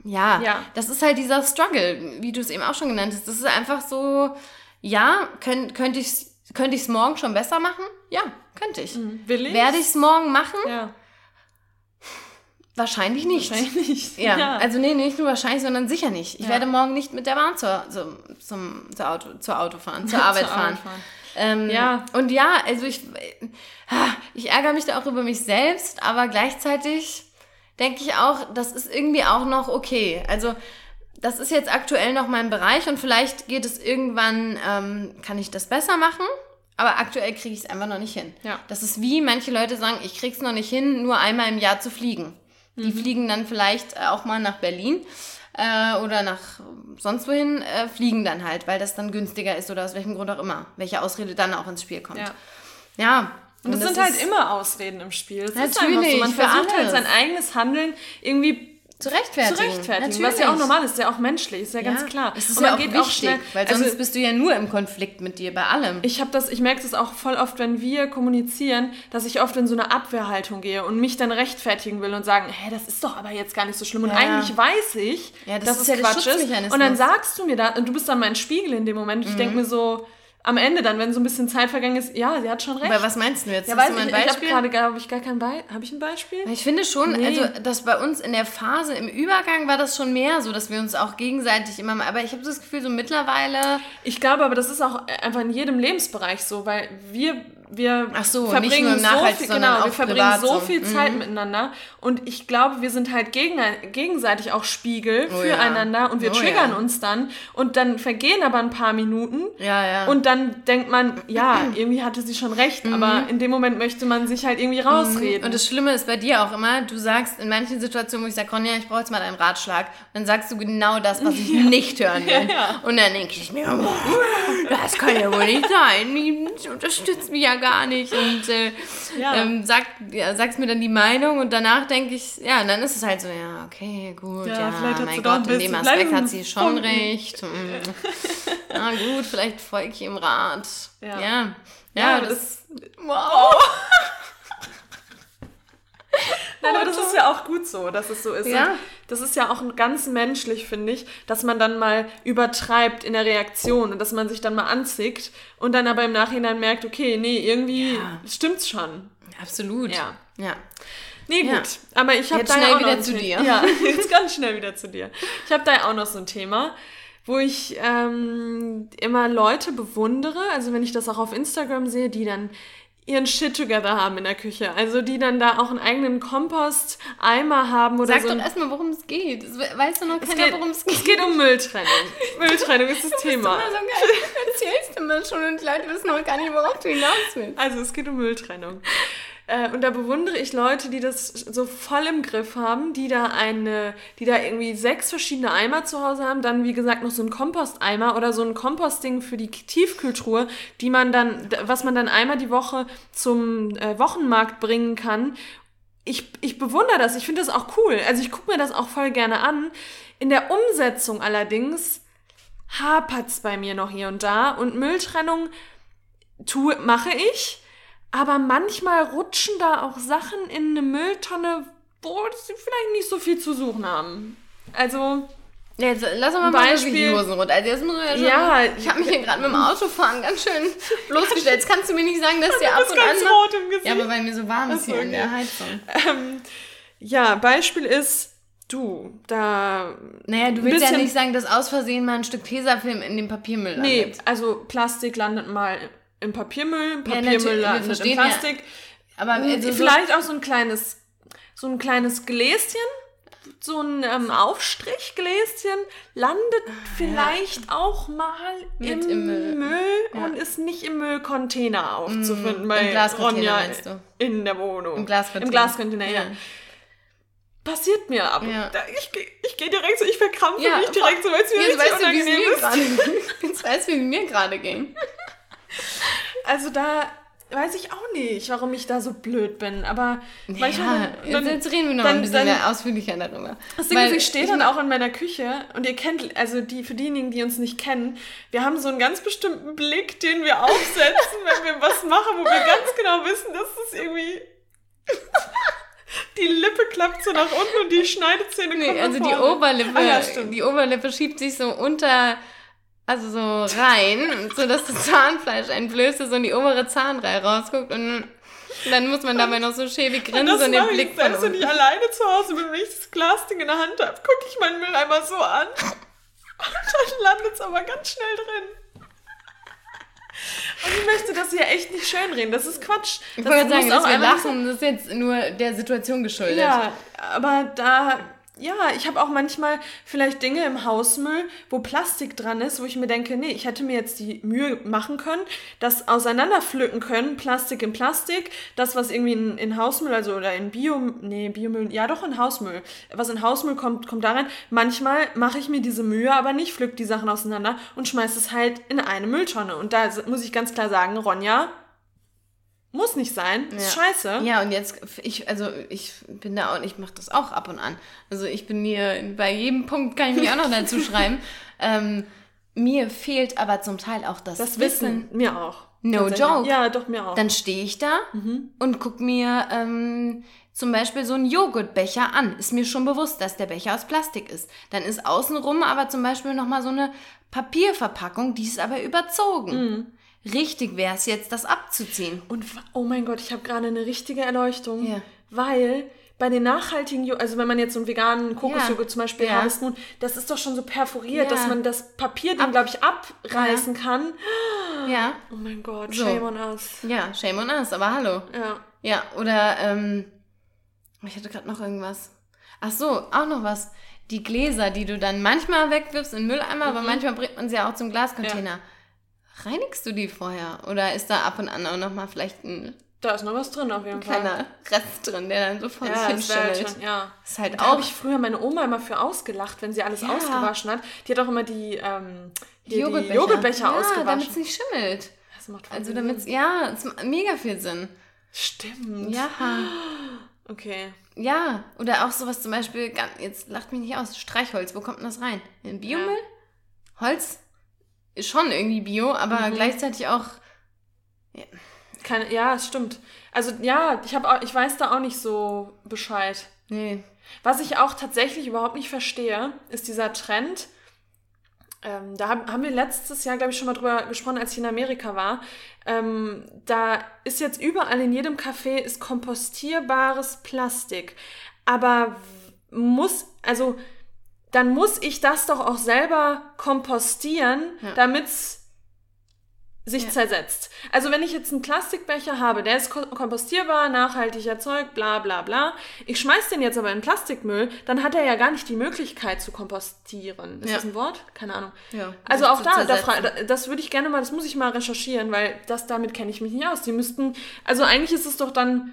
Speaker 1: ja, ja, das ist halt dieser Struggle, wie du es eben auch schon genannt hast. Das ist einfach so, ja, könnt, könnte ich es könnte ich's morgen schon besser machen? Ja, könnte ich. Mhm. Will ich? Werde ich es morgen machen? Ja. Wahrscheinlich nicht. Wahrscheinlich nicht. Ja. ja. Also nee, nicht nur wahrscheinlich, sondern sicher nicht. Ich ja. werde morgen nicht mit der Bahn zur, zum, zum, zur, Auto, zur Auto fahren, zur Arbeit zur fahren. fahren. Ähm, ja. Und ja, also ich, ich ärgere mich da auch über mich selbst, aber gleichzeitig denke ich auch, das ist irgendwie auch noch okay. Also das ist jetzt aktuell noch mein Bereich und vielleicht geht es irgendwann, ähm, kann ich das besser machen. Aber aktuell kriege ich es einfach noch nicht hin. Ja. Das ist wie manche Leute sagen, ich krieg's noch nicht hin, nur einmal im Jahr zu fliegen. Die mhm. fliegen dann vielleicht äh, auch mal nach Berlin äh, oder nach sonst wohin, äh, fliegen dann halt, weil das dann günstiger ist oder aus welchem Grund auch immer. Welche Ausrede dann auch ins Spiel kommt. Ja.
Speaker 2: ja und es sind halt immer Ausreden im Spiel. Das Natürlich, so. Man versucht halt sein eigenes Handeln irgendwie zu rechtfertigen. Zu rechtfertigen, was ja auch normal ist, ja auch menschlich, ist ja, ja ganz klar.
Speaker 1: Es ist
Speaker 2: und
Speaker 1: ja auch geht wichtig, auch schnell, weil sonst also, bist du ja nur im Konflikt mit dir bei allem.
Speaker 2: Ich habe das, ich merke das auch voll oft, wenn wir kommunizieren, dass ich oft in so eine Abwehrhaltung gehe und mich dann rechtfertigen will und sagen, hä, das ist doch aber jetzt gar nicht so schlimm. Und ja. eigentlich weiß ich, ja, das dass ist es ja Quatsch ist. Und dann sagst du mir da, und du bist dann mein Spiegel in dem Moment. Mhm. Ich denke mir so, am Ende dann, wenn so ein bisschen Zeit vergangen ist, ja, sie hat schon recht.
Speaker 1: Aber was meinst du jetzt?
Speaker 2: Ja, weiß du ein Beispiel? Ich habe gerade, glaube ich, gar kein Beispiel. Habe ich ein Beispiel?
Speaker 1: Ich finde schon, nee. also, dass bei uns in der Phase im Übergang war das schon mehr so, dass wir uns auch gegenseitig immer mal, aber ich habe das Gefühl, so mittlerweile...
Speaker 2: Ich glaube aber, das ist auch einfach in jedem Lebensbereich so, weil wir wir so, verbringen so viel, genau, wir verbringen so viel Zeit mhm. miteinander und ich glaube, wir sind halt gegen, gegenseitig auch Spiegel oh, füreinander ja. und wir oh, triggern ja. uns dann und dann vergehen aber ein paar Minuten ja, ja. und dann denkt man, ja, irgendwie hatte sie schon recht, mhm. aber in dem Moment möchte man sich halt irgendwie rausreden.
Speaker 1: Und das Schlimme ist bei dir auch immer, du sagst in manchen Situationen, wo ich sage, Ronja, ich brauche jetzt mal deinen Ratschlag, dann sagst du genau das, was ich nicht hören will. Und dann denke ich mir, das kann ja wohl nicht sein, die unterstützt mich ja gar nicht und äh, ja. ähm, sag, ja, sagst mir dann die Meinung und danach denke ich, ja, und dann ist es halt so, ja, okay, gut, ja, ja mein Gott, in dem Aspekt hat sie schon Funken. recht. Hm. Na gut, vielleicht folge ich ihm Rat. Ja, ja, ja das, das, wow.
Speaker 2: Nein, aber das ist ja auch gut so, dass es so ist. Ja. Und das ist ja auch ganz menschlich, finde ich, dass man dann mal übertreibt in der Reaktion und dass man sich dann mal anzickt und dann aber im Nachhinein merkt, okay, nee, irgendwie ja. stimmt's schon.
Speaker 1: Absolut. Ja. Ja.
Speaker 2: Nee, gut. Ja. Aber ich habe da schnell auch wieder noch zu dir. Ja, jetzt ganz schnell wieder zu dir. Ich habe da auch noch so ein Thema wo ich ähm, immer Leute bewundere, also wenn ich das auch auf Instagram sehe, die dann ihren Shit together haben in der Küche. Also die dann da auch einen eigenen Kompost-Eimer haben oder
Speaker 1: Sag
Speaker 2: so.
Speaker 1: Sag doch erstmal, worum es geht. Weißt du noch keiner, worum es
Speaker 2: geht? Es geht um Mülltrennung. Mülltrennung ist das, das Thema.
Speaker 1: Immer so geil. Du erzählst immer schon und die Leute wissen noch gar nicht, worauf du hinaus willst.
Speaker 2: Also es geht um Mülltrennung. Äh, und da bewundere ich Leute, die das so voll im Griff haben, die da eine, die da irgendwie sechs verschiedene Eimer zu Hause haben, dann wie gesagt noch so ein Komposteimer oder so ein Komposting für die Tiefkühltruhe, die man dann, was man dann einmal die Woche zum äh, Wochenmarkt bringen kann. Ich, ich bewundere das, ich finde das auch cool. Also ich gucke mir das auch voll gerne an. In der Umsetzung allerdings hapert es bei mir noch hier und da und Mülltrennung tue, mache ich aber manchmal rutschen da auch Sachen in eine Mülltonne, wo sie vielleicht nicht so viel zu suchen haben. Also,
Speaker 1: Jetzt lass mal mal wirklich die Hosen runter. Also jetzt muss man ja schon,
Speaker 2: Ja.
Speaker 1: ich habe mich hier gerade mit dem Autofahren ganz schön bloßgestellt. Jetzt kannst du mir nicht sagen, dass der
Speaker 2: Du
Speaker 1: ab und an...
Speaker 2: ganz rot im Gesicht.
Speaker 1: Ja, aber weil mir so warm ist hier in der
Speaker 2: okay.
Speaker 1: Heizung.
Speaker 2: Ähm, ja, Beispiel ist, du, da.
Speaker 1: Naja, du willst ja nicht sagen, dass aus Versehen mal ein Stück Tesafilm in dem Papiermüll landet.
Speaker 2: Nee, also Plastik landet mal im Papiermüll,
Speaker 1: Ja,
Speaker 2: Papiermüll
Speaker 1: wir
Speaker 2: landet im
Speaker 1: verstehen ja.
Speaker 2: Plastik.
Speaker 1: Aber also so,
Speaker 2: Vielleicht auch so ein kleines, so ein kleines Gläschen, so ein ähm, Aufstrichgläschen landet vielleicht auch mal
Speaker 1: Mit
Speaker 2: im,
Speaker 1: im
Speaker 2: Müll,
Speaker 1: Ja.
Speaker 2: und ist nicht im Müllcontainer aufzufinden
Speaker 1: im
Speaker 2: bei
Speaker 1: Glascontainer
Speaker 2: Ronja
Speaker 1: meinst du?
Speaker 2: in der Wohnung.
Speaker 1: Im Glascontainer.
Speaker 2: Im Glascontainer, ja.
Speaker 1: Ja.
Speaker 2: Passiert mir aber.
Speaker 1: Ja.
Speaker 2: Ich geh- ich gehe direkt so, ich verkrampfe
Speaker 1: Ja,
Speaker 2: mich direkt so, weil es mir
Speaker 1: Jetzt
Speaker 2: richtig
Speaker 1: weißt du,
Speaker 2: unangenehm
Speaker 1: mir
Speaker 2: ist.
Speaker 1: gerade Jetzt weißt du, wie mir gerade ging.
Speaker 2: Also da weiß ich auch nicht, warum ich da so blöd bin, aber manchmal...
Speaker 1: Ja,
Speaker 2: dann-
Speaker 1: jetzt, reden wir noch
Speaker 2: dann-
Speaker 1: ein bisschen
Speaker 2: dann-
Speaker 1: mehr ausführlicher darüber.
Speaker 2: Das Ding ist, ich stehe dann auch in meiner Küche und ihr kennt, also die, für diejenigen, die uns nicht kennen, wir haben so einen ganz bestimmten Blick, den wir aufsetzen, wenn wir was machen, wo wir ganz genau wissen, dass das irgendwie. Die Lippe klappt so nach unten und die Schneidezähne kommen
Speaker 1: Nee,
Speaker 2: nach
Speaker 1: also die. Oberlippe,
Speaker 2: Ah, ja,
Speaker 1: die Oberlippe schiebt sich so unter, also so rein, so dass das Zahnfleisch einblößt ist und die obere Zahnreihe rausguckt und dann muss man dabei noch so schäbig
Speaker 2: Und
Speaker 1: grinsen und den
Speaker 2: mache ich
Speaker 1: Blick von
Speaker 2: selbst, wenn ich alleine zu Hause bin, wenn ich das Glasding in der Hand habe, gucke ich meinen Mülleimer so an. Und dann landet es aber ganz schnell drin. Und ich möchte das hier echt nicht schönreden. Das ist Quatsch.
Speaker 1: Ich
Speaker 2: Das
Speaker 1: wollte sagen, dass wir lachen, das ist jetzt nur der Situation geschuldet.
Speaker 2: Ja, aber da, ja, ich habe auch manchmal vielleicht Dinge im Hausmüll, wo Plastik dran ist, wo ich mir denke, nee, ich hätte mir jetzt die Mühe machen können, das auseinanderpflücken können, Plastik in Plastik, das, was irgendwie in, in Hausmüll, also oder in Bio, nee, Biomüll, ja doch in Hausmüll, was in Hausmüll kommt, kommt da rein. Manchmal mache ich mir diese Mühe, aber nicht, pflück die Sachen auseinander und schmeiß es halt in eine Mülltonne. Und da muss ich ganz klar sagen, Ronja, muss nicht sein, ist
Speaker 1: Ja.
Speaker 2: scheiße.
Speaker 1: Ja, und jetzt, ich, also ich bin da auch, ich mache das auch ab und an. Also ich bin hier, bei jedem Punkt kann ich mich auch noch dazu schreiben. Ähm, mir fehlt aber zum Teil auch das,
Speaker 2: Das
Speaker 1: Wissen.
Speaker 2: Wissen mir auch.
Speaker 1: No joke.
Speaker 2: Ja, doch, mir auch.
Speaker 1: Dann stehe ich da und guck mir ähm, zum Beispiel so einen Joghurtbecher an. Ist mir schon bewusst, dass der Becher aus Plastik ist. Dann ist außenrum aber zum Beispiel nochmal so eine Papierverpackung, die ist aber überzogen. Richtig wäre es jetzt, das abzuziehen.
Speaker 2: Und oh mein Gott, ich habe gerade eine richtige Erleuchtung,
Speaker 1: Ja.
Speaker 2: weil bei den nachhaltigen, also wenn man jetzt so einen veganen Kokosjoghurt zum Beispiel
Speaker 1: Ja.
Speaker 2: Harvest Moon, das ist doch schon so perforiert,
Speaker 1: Ja.
Speaker 2: dass man das Papierding, glaube ich, abreißen kann.
Speaker 1: Ja,
Speaker 2: Oh mein Gott,
Speaker 1: So.
Speaker 2: shame on us.
Speaker 1: ja, shame on us, aber hallo.
Speaker 2: Ja.
Speaker 1: Ja, oder, ähm, ich hatte gerade noch irgendwas. Ach so, auch noch was. Die Gläser, die du dann manchmal wegwirfst in den Mülleimer, aber manchmal bringt man sie ja auch zum Glascontainer. Reinigst du die vorher? Oder ist da ab und an auch nochmal vielleicht ein
Speaker 2: Da ist noch was drin auf jeden Fall.
Speaker 1: kleiner Rest drin, der dann so vor
Speaker 2: Ja,
Speaker 1: sich hin
Speaker 2: das wär halt
Speaker 1: schimmelt?
Speaker 2: schon, ja.
Speaker 1: Ist halt
Speaker 2: Da habe
Speaker 1: auch.
Speaker 2: ich früher meine Oma immer für ausgelacht, wenn sie alles
Speaker 1: Ja.
Speaker 2: ausgewaschen hat. Die hat auch immer die, ähm, die
Speaker 1: Joghurtbecher,
Speaker 2: Joghurtbecher
Speaker 1: ja,
Speaker 2: ausgewaschen.
Speaker 1: damit es nicht schimmelt.
Speaker 2: Das macht voll
Speaker 1: Also damit ja, es macht mega viel Sinn.
Speaker 2: Stimmt.
Speaker 1: Ja.
Speaker 2: Okay.
Speaker 1: Ja, oder auch sowas zum Beispiel, jetzt lacht mich nicht aus, Streichholz, wo kommt denn das rein? In Biomüll? Holz ist schon irgendwie Bio, aber
Speaker 2: Mhm.
Speaker 1: gleichzeitig auch,
Speaker 2: Keine, ja, es stimmt. Also ja, ich, hab auch, ich weiß da auch nicht so Bescheid.
Speaker 1: nee,
Speaker 2: Was ich auch tatsächlich überhaupt nicht verstehe, ist dieser Trend. Ähm, da haben, haben wir letztes Jahr, glaube ich, schon mal drüber gesprochen, als ich in Amerika war. Ähm, da ist jetzt überall in jedem Café ist kompostierbares Plastik. Aber muss, also dann muss ich das doch auch selber kompostieren,
Speaker 1: Ja.
Speaker 2: damit's sich
Speaker 1: Ja.
Speaker 2: zersetzt. Also wenn ich jetzt einen Plastikbecher habe, der ist ko- kompostierbar, nachhaltig erzeugt, bla bla bla. Ich schmeiß den jetzt aber in Plastikmüll, dann hat er ja gar nicht die Möglichkeit zu kompostieren. Ist
Speaker 1: Ja.
Speaker 2: das ein Wort? Keine Ahnung.
Speaker 1: ja.
Speaker 2: Also auch da, da das würde ich gerne mal, das muss ich mal recherchieren, weil das damit kenne ich mich nicht aus. Die müssten, also eigentlich ist es doch dann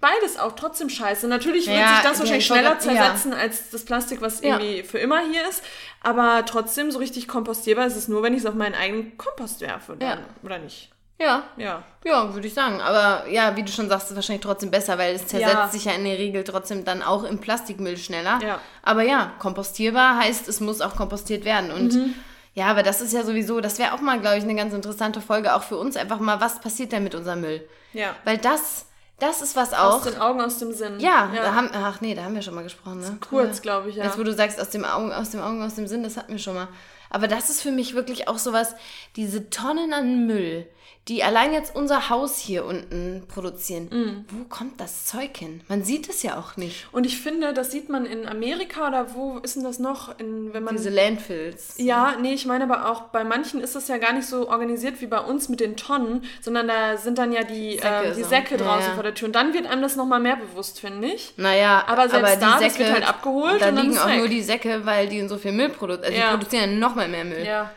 Speaker 2: beides auch trotzdem scheiße. Natürlich wird
Speaker 1: Ja,
Speaker 2: sich das wahrscheinlich schneller
Speaker 1: grad- ja.
Speaker 2: zersetzen als das Plastik, was irgendwie für immer hier ist. Aber trotzdem so richtig kompostierbar ist es nur, wenn ich es auf meinen eigenen Kompost werfe. Dann. Oder nicht?
Speaker 1: Ja,
Speaker 2: Ja.
Speaker 1: ja, würde ich sagen. Aber ja, wie du schon sagst, ist wahrscheinlich trotzdem besser, weil es zersetzt
Speaker 2: Ja.
Speaker 1: sich ja in der Regel trotzdem dann auch im Plastikmüll schneller.
Speaker 2: Ja.
Speaker 1: Aber ja, kompostierbar heißt, es muss auch kompostiert werden. Und
Speaker 2: Mhm.
Speaker 1: ja, aber das ist ja sowieso, das wäre auch mal, glaube ich, eine ganz interessante Folge, auch für uns einfach mal, was passiert denn mit unserem Müll?
Speaker 2: Ja.
Speaker 1: Weil das Das ist was auch.
Speaker 2: Aus den Augen, aus dem Sinn.
Speaker 1: Ja, Da haben, ach nee, da haben wir schon mal gesprochen. Ne?
Speaker 2: Kurz, glaube ich, ja.
Speaker 1: Jetzt, wo du sagst, aus dem Augen, aus dem Augen, aus dem Sinn, das hatten wir schon mal. Aber das ist für mich wirklich auch sowas, diese Tonnen an Müll, die allein jetzt unser Haus hier unten produzieren.
Speaker 2: Mm.
Speaker 1: Wo kommt das Zeug hin? Man sieht es ja auch nicht.
Speaker 2: Und ich finde, das sieht man in Amerika oder wo ist denn das noch? In, wenn man,
Speaker 1: Diese Landfills.
Speaker 2: ja, nee, ich meine aber auch, bei manchen ist das ja gar nicht so organisiert wie bei uns mit den Tonnen, sondern da sind dann ja die
Speaker 1: Säcke
Speaker 2: ähm, die
Speaker 1: so.
Speaker 2: Säcke draußen
Speaker 1: ja.
Speaker 2: vor der Tür. Und dann wird einem das nochmal mehr bewusst, finde ich.
Speaker 1: Naja,
Speaker 2: Aber selbst da,
Speaker 1: die
Speaker 2: das wird halt abgeholt
Speaker 1: Da liegen auch
Speaker 2: weg.
Speaker 1: nur die Säcke, weil die so viel Müll produzieren. Also
Speaker 2: Ja.
Speaker 1: die produzieren ja noch mal mehr Müll.
Speaker 2: Ja.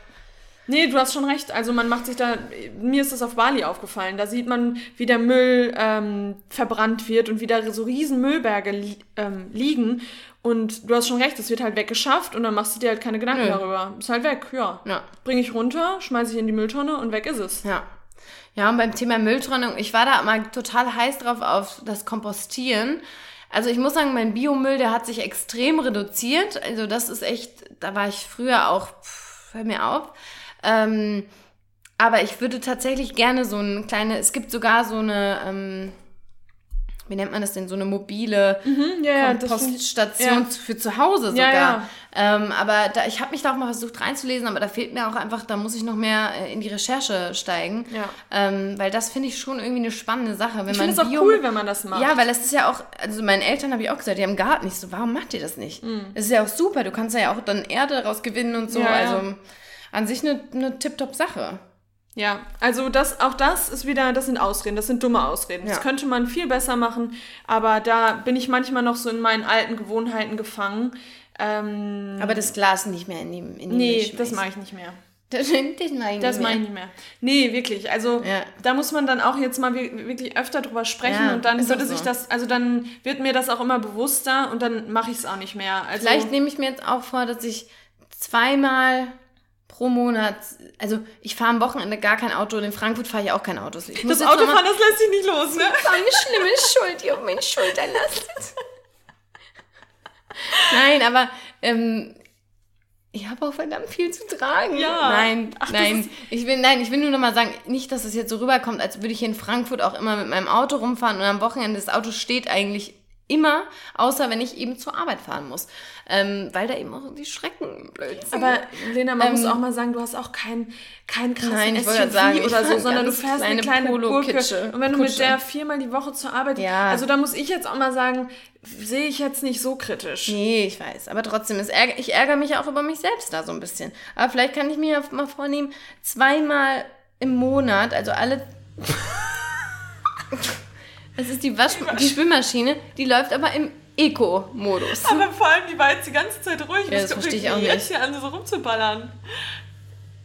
Speaker 2: Nee, du hast schon recht. Also man macht sich da, mir ist das auf Bali aufgefallen. Da sieht man, wie der Müll ähm, verbrannt wird und wie da so riesen Müllberge li ähm, liegen. Und du hast schon recht, es wird halt weggeschafft und dann machst du dir halt keine Gedanken
Speaker 1: Nö.
Speaker 2: darüber. Ist halt weg, ja.
Speaker 1: Ja.
Speaker 2: Bring ich runter, schmeiße ich in die Mülltonne und weg ist es.
Speaker 1: Ja. Ja, und beim Thema Mülltrennung, ich war da mal total heiß drauf auf das Kompostieren. Also ich muss sagen, mein Biomüll, der hat sich extrem reduziert. Also das ist echt, da war ich früher auch, pff, hör mir auf. Ähm, aber ich würde tatsächlich gerne so eine kleine, es gibt sogar so eine, ähm, wie nennt man das denn, so eine mobile
Speaker 2: Hm, ja, das
Speaker 1: Kompoststation
Speaker 2: ja.
Speaker 1: für zu Hause sogar.
Speaker 2: ja.
Speaker 1: Ähm, aber da, ich habe mich da auch mal versucht reinzulesen, aber da fehlt mir auch einfach, da muss ich noch mehr äh, in die Recherche steigen. Ähm, weil das finde ich schon irgendwie eine spannende Sache. Wenn
Speaker 2: Ich finde es auch cool, wenn man das macht.
Speaker 1: Ja, weil es ist ja auch, also meinen Eltern habe ich auch gesagt, die haben Garten. Ich so, warum macht ihr das nicht? Es ist ja auch super, du kannst ja auch dann Erde rausgewinnen und so. Also an sich eine, eine tipptopp Sache.
Speaker 2: Ja, also das, auch das ist wieder, das sind Ausreden, das sind dumme Ausreden. Das
Speaker 1: Ja.
Speaker 2: könnte man viel besser machen, aber da bin ich manchmal noch so in meinen alten Gewohnheiten gefangen. Ähm,
Speaker 1: Aber das Glas nicht mehr in die, in die
Speaker 2: nee, das mache ich nicht mehr.
Speaker 1: Das, das mache ich
Speaker 2: Das
Speaker 1: nicht
Speaker 2: mache ich
Speaker 1: mehr.
Speaker 2: nicht mehr. Nee, wirklich. Also
Speaker 1: Ja.
Speaker 2: da muss man dann auch jetzt mal wir- wirklich öfter drüber sprechen
Speaker 1: Ja,
Speaker 2: und dann würde
Speaker 1: auch
Speaker 2: sich
Speaker 1: so.
Speaker 2: das, also dann wird mir das auch immer bewusster und dann mache ich es auch nicht mehr. Also,
Speaker 1: Vielleicht nehme ich mir jetzt auch vor, dass ich zweimal pro Monat, also ich fahre am Wochenende gar kein Auto und in Frankfurt fahre ich auch kein Auto. Ich
Speaker 2: das Autofahren, das lässt sich nicht los, ne?
Speaker 1: war eine schlimme Schuld, die auf meinen Schultern lastet. Nein, aber ähm, ich habe auch verdammt viel zu tragen.
Speaker 2: Ja.
Speaker 1: Nein,
Speaker 2: Ach,
Speaker 1: nein. Ich will, nein, ich will nur noch mal sagen, nicht, dass es jetzt so rüberkommt, als würde ich hier in Frankfurt auch immer mit meinem Auto rumfahren und am Wochenende das Auto steht eigentlich immer, außer wenn ich eben zur Arbeit fahren muss. Ähm, weil da eben auch die Schrecken blöd sind.
Speaker 2: Aber Lena, man
Speaker 1: Ähm,
Speaker 2: muss auch mal sagen, du hast auch kein, kein krassen
Speaker 1: Nein, ich
Speaker 2: SUV
Speaker 1: sagen,
Speaker 2: oder so, sondern du fährst eine
Speaker 1: kleine
Speaker 2: kleine Gurke.
Speaker 1: Polo-Kitsche.
Speaker 2: Und wenn du mit
Speaker 1: Kutsche.
Speaker 2: der viermal die Woche zur Arbeit,
Speaker 1: Ja.
Speaker 2: also da muss ich jetzt auch mal sagen, sehe ich jetzt nicht so kritisch.
Speaker 1: Nee, ich weiß. Aber trotzdem, es ärger, ich ärgere mich auch über mich selbst da so ein bisschen. Aber vielleicht kann ich mir ja mal vornehmen, zweimal im Monat, also alle. Das ist die, Wasch die Spülmaschine, die läuft aber im Eco-Modus.
Speaker 2: Aber vor allem, die war jetzt die ganze Zeit ruhig.
Speaker 1: Ja, das verstehe ich auch
Speaker 2: jetzt
Speaker 1: nicht.
Speaker 2: hier an, so rumzuballern.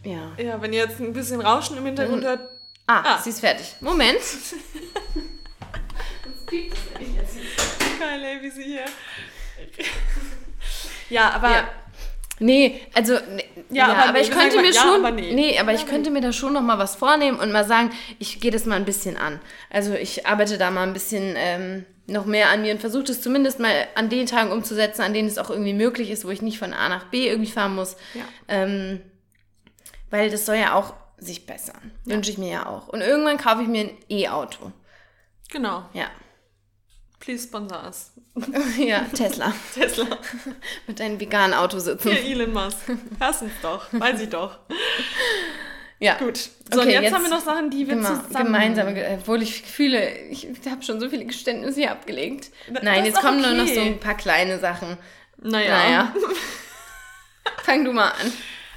Speaker 1: Ja.
Speaker 2: Ja, wenn ihr jetzt ein bisschen Rauschen im Hintergrund hört.
Speaker 1: Ah,
Speaker 2: Ah.
Speaker 1: sie ist fertig. Moment.
Speaker 2: Geil, ey, wie sie hier. ja, aber
Speaker 1: Ja. Nee, also nee, ja,
Speaker 2: aber
Speaker 1: aber,
Speaker 2: nee,
Speaker 1: ich könnte
Speaker 2: mal
Speaker 1: mir
Speaker 2: ja,
Speaker 1: schon,
Speaker 2: aber nee.
Speaker 1: nee, aber ich könnte mir da schon noch mal was vornehmen und mal sagen, ich gehe das mal ein bisschen an. Also ich arbeite da mal ein bisschen ähm, noch mehr an mir und versuche das zumindest mal an den Tagen umzusetzen, an denen es auch irgendwie möglich ist, wo ich nicht von A nach B irgendwie fahren muss.
Speaker 2: Ja.
Speaker 1: Ähm, weil das soll ja auch sich bessern. Wünsche ich mir ja auch. Und irgendwann kaufe ich mir ein E-Auto.
Speaker 2: genau.
Speaker 1: Ja.
Speaker 2: Please sponsor us.
Speaker 1: ja, Tesla.
Speaker 2: Tesla.
Speaker 1: Mit deinem veganen Auto sitzen.
Speaker 2: Hier, Elon Musk. Lass uns doch. Weiß ich doch.
Speaker 1: Ja.
Speaker 2: Gut. So, und
Speaker 1: Okay,
Speaker 2: jetzt,
Speaker 1: jetzt
Speaker 2: haben wir noch Sachen, die wir
Speaker 1: Gema
Speaker 2: zusammen...
Speaker 1: gemeinsam, obwohl ich fühle, ich habe schon so viele Geständnisse hier abgelegt. Nein, jetzt kommen nur noch
Speaker 2: okay.
Speaker 1: so ein paar kleine Sachen.
Speaker 2: Naja.
Speaker 1: Naja. Fang du mal an.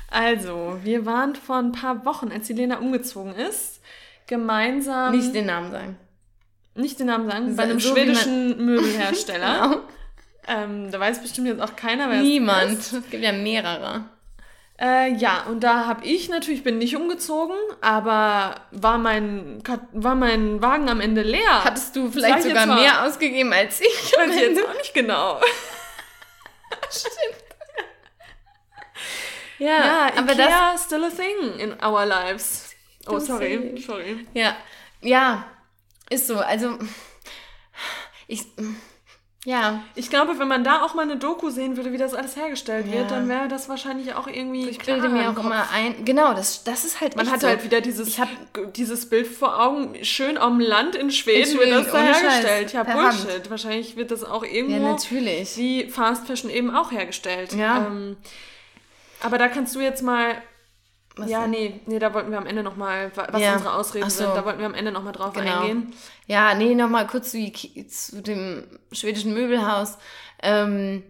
Speaker 2: Also, wir waren vor ein paar Wochen, als die Lena umgezogen ist, gemeinsam...
Speaker 1: Nicht den Namen sagen.
Speaker 2: Nicht den Namen sagen, bei einem
Speaker 1: so
Speaker 2: schwedischen Möbelhersteller.
Speaker 1: Genau.
Speaker 2: ähm, da weiß bestimmt jetzt auch keiner, wer es
Speaker 1: Niemand.
Speaker 2: ist.
Speaker 1: Es gibt ja mehrere.
Speaker 2: Äh, ja, und da habe ich natürlich, bin nicht umgezogen, aber war mein, war mein Wagen am Ende leer.
Speaker 1: Hattest du vielleicht
Speaker 2: ich
Speaker 1: sogar
Speaker 2: mal.
Speaker 1: mehr ausgegeben als ich?
Speaker 2: weiß ich jetzt auch nicht genau.
Speaker 1: Ja,
Speaker 2: Ja,
Speaker 1: aber das,
Speaker 2: Ikea is still a thing in our lives. Oh, sorry, sorry.
Speaker 1: ja, ja, ist so. Also, ich, Ja.
Speaker 2: Ich glaube, wenn man da auch mal eine Doku sehen würde, wie das alles hergestellt wird, dann wäre das wahrscheinlich auch irgendwie.
Speaker 1: Ich bilde mir auch immer ein. Genau, das, das ist halt.
Speaker 2: Man hat so. halt wieder dieses, ich hab, dieses Bild vor Augen, schön am Land in Schweden, in Schweden wird das da hergestellt. Ja, Bullshit. Hand. Wahrscheinlich wird das auch irgendwo. Ja,
Speaker 1: natürlich.
Speaker 2: Wie Fast Fashion eben auch hergestellt. Ja. Ähm, aber da kannst du jetzt mal was ja, nee, nee, da wollten wir am Ende nochmal, was ja. unsere Ausreden so. sind, da wollten wir am Ende nochmal drauf genau. eingehen.
Speaker 1: Ja, nee, nochmal kurz zu, zu, dem schwedischen Möbelhaus. Ähm,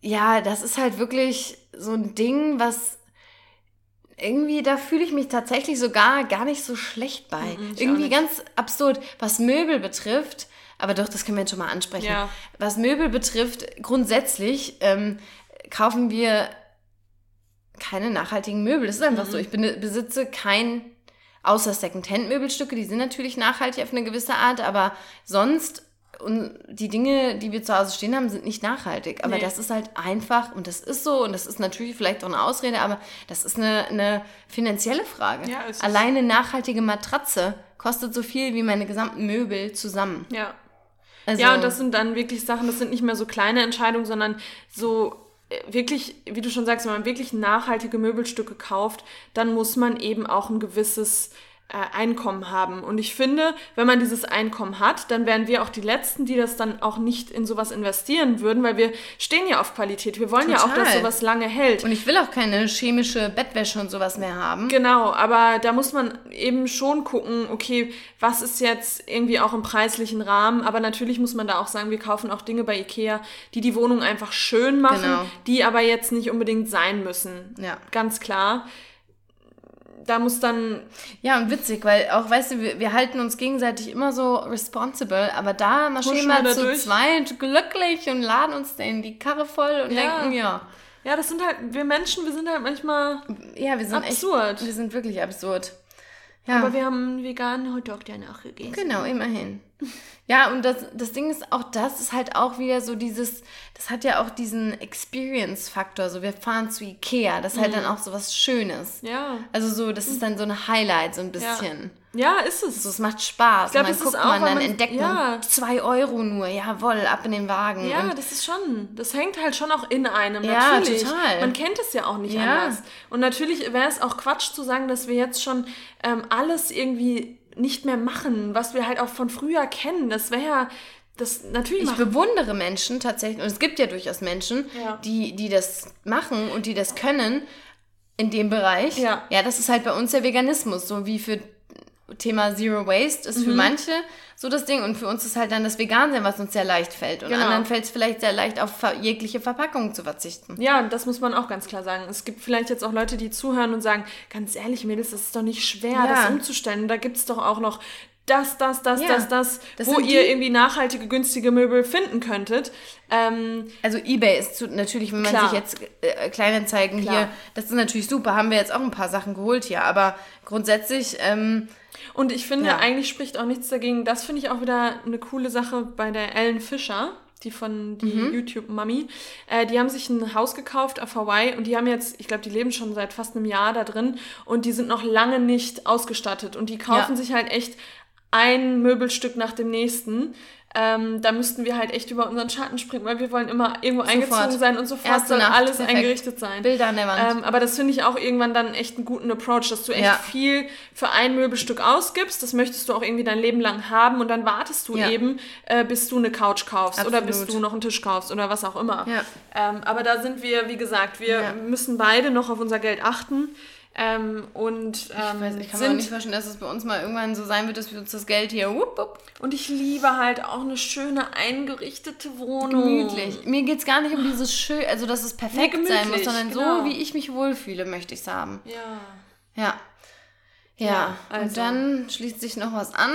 Speaker 1: ja, das ist halt wirklich so ein Ding, was irgendwie, da fühle ich mich tatsächlich sogar gar nicht so schlecht bei. Mhm, irgendwie ganz absurd, was Möbel betrifft. Aber doch, das können wir jetzt schon mal ansprechen. Ja. Was Möbel betrifft, grundsätzlich ähm, kaufen wir keine nachhaltigen Möbel. Das ist einfach mhm. so. Ich besitze kein, außer Second-Hand-Möbelstücke, die sind natürlich nachhaltig auf eine gewisse Art, aber sonst und die Dinge, die wir zu Hause stehen haben, sind nicht nachhaltig. Aber nee. das ist halt einfach und das ist so und das ist natürlich vielleicht auch eine Ausrede, aber das ist eine, eine finanzielle Frage. Ja, Alleine nachhaltige Matratze kostet so viel wie meine gesamten Möbel zusammen.
Speaker 2: Ja. Also, ja, und das sind dann wirklich Sachen, das sind nicht mehr so kleine Entscheidungen, sondern so wirklich, wie du schon sagst, wenn man wirklich nachhaltige Möbelstücke kauft, dann muss man eben auch ein gewisses Einkommen haben. Und ich finde, wenn man dieses Einkommen hat, dann wären wir auch die Letzten, die das dann auch nicht in sowas investieren würden, weil wir stehen ja auf Qualität. Wir wollen Total. ja auch, dass sowas lange hält.
Speaker 1: Und ich will auch keine chemische Bettwäsche und sowas mehr haben.
Speaker 2: Genau, aber da muss man eben schon gucken, okay, was ist jetzt irgendwie auch im preislichen Rahmen. Aber natürlich muss man da auch sagen, wir kaufen auch Dinge bei Ikea, die die Wohnung einfach schön machen, genau. die aber jetzt nicht unbedingt sein müssen. Ja. Ganz klar da muss dann.
Speaker 1: Ja, und witzig, weil auch, weißt du, wir, wir halten uns gegenseitig immer so responsible, aber da marschieren wir zu durch. zweit glücklich und laden uns in die Karre voll und ja. denken, ja.
Speaker 2: Ja, das sind halt, wir Menschen, wir sind halt manchmal ja, wir sind absurd.
Speaker 1: Echt, wir sind wirklich absurd.
Speaker 2: Ja. Aber wir haben einen veganen Hotdog danach gegessen.
Speaker 1: Genau, immerhin. Ja, und das, das Ding ist, auch das ist halt auch wieder so dieses, das hat ja auch diesen Experience-Faktor. So, wir fahren zu Ikea, das ist halt dann mhm. auch so was Schönes. Ja. Also so, das ist dann so ein Highlight, so ein bisschen.
Speaker 2: Ja, ja ist es.
Speaker 1: So, es macht Spaß. Ich glaube, das guckt auch, man, dann man, entdeckt ja. man zwei Euro nur, jawohl, ab in den Wagen.
Speaker 2: Ja, und das ist schon, das hängt halt schon auch in einem, ja, natürlich. total. Man kennt es ja auch nicht ja. anders. Und natürlich wäre es auch Quatsch zu sagen, dass wir jetzt schon ähm, alles irgendwie nicht mehr machen, was wir halt auch von früher kennen. Das wäre ja das natürlich.
Speaker 1: Ich bewundere Menschen tatsächlich, und es gibt ja durchaus Menschen, ja. die, die das machen und die das können in dem Bereich. Ja. ja, das ist halt bei uns der Veganismus, so wie für Thema Zero Waste ist mhm. für manche so das Ding und für uns ist halt dann das Vegan-Sein, was uns sehr leicht fällt. Und genau. anderen fällt es vielleicht sehr leicht, auf jegliche Verpackung zu verzichten.
Speaker 2: Ja, das muss man auch ganz klar sagen. Es gibt vielleicht jetzt auch Leute, die zuhören und sagen, ganz ehrlich, Mädels, das ist doch nicht schwer, ja. das umzustellen. Da gibt es doch auch noch das, das, das, ja, das, das, das wo ihr irgendwie nachhaltige, günstige Möbel finden könntet. Ähm,
Speaker 1: also Ebay ist zu, natürlich, wenn man klar. sich jetzt äh, Kleinanzeigen klar. hier, das ist natürlich super, haben wir jetzt auch ein paar Sachen geholt hier, aber grundsätzlich ähm,
Speaker 2: und ich finde, ja. eigentlich spricht auch nichts dagegen. Das finde ich auch wieder eine coole Sache bei der Ellen Fischer, die von die mhm. YouTube-Mami. Äh, die haben sich ein Haus gekauft auf Hawaii und die haben jetzt, ich glaube, die leben schon seit fast einem Jahr da drin und die sind noch lange nicht ausgestattet und die kaufen ja. sich halt echt ein Möbelstück nach dem nächsten ähm, da müssten wir halt echt über unseren Schatten springen, weil wir wollen immer irgendwo sofort. eingezogen sein und sofort Erste soll Nacht, alles perfekt. eingerichtet sein. Bilder an der Wand. Ähm, aber das finde ich auch irgendwann dann echt einen guten Approach, dass du echt ja. viel für ein Möbelstück ausgibst. Das möchtest du auch irgendwie dein Leben lang haben und dann wartest du ja. eben, äh, bis du eine Couch kaufst Absolut. oder bis du noch einen Tisch kaufst oder was auch immer. Ja. Ähm, aber da sind wir, wie gesagt, wir müssen beide noch auf unser Geld achten. Ähm, und ähm,
Speaker 1: ich, weiß, ich kann mir auch nicht vorstellen, dass es bei uns mal irgendwann so sein wird, dass wir uns das Geld hier. Wupp, wupp.
Speaker 2: Und ich liebe halt auch eine schöne eingerichtete Wohnung.
Speaker 1: Gemütlich. Mir geht es gar nicht um dieses schön, also dass es perfekt nee, sein muss, sondern genau. so, wie ich mich wohlfühle, möchte ich es haben. Ja. Ja. Ja, also. und dann schließt sich noch was an.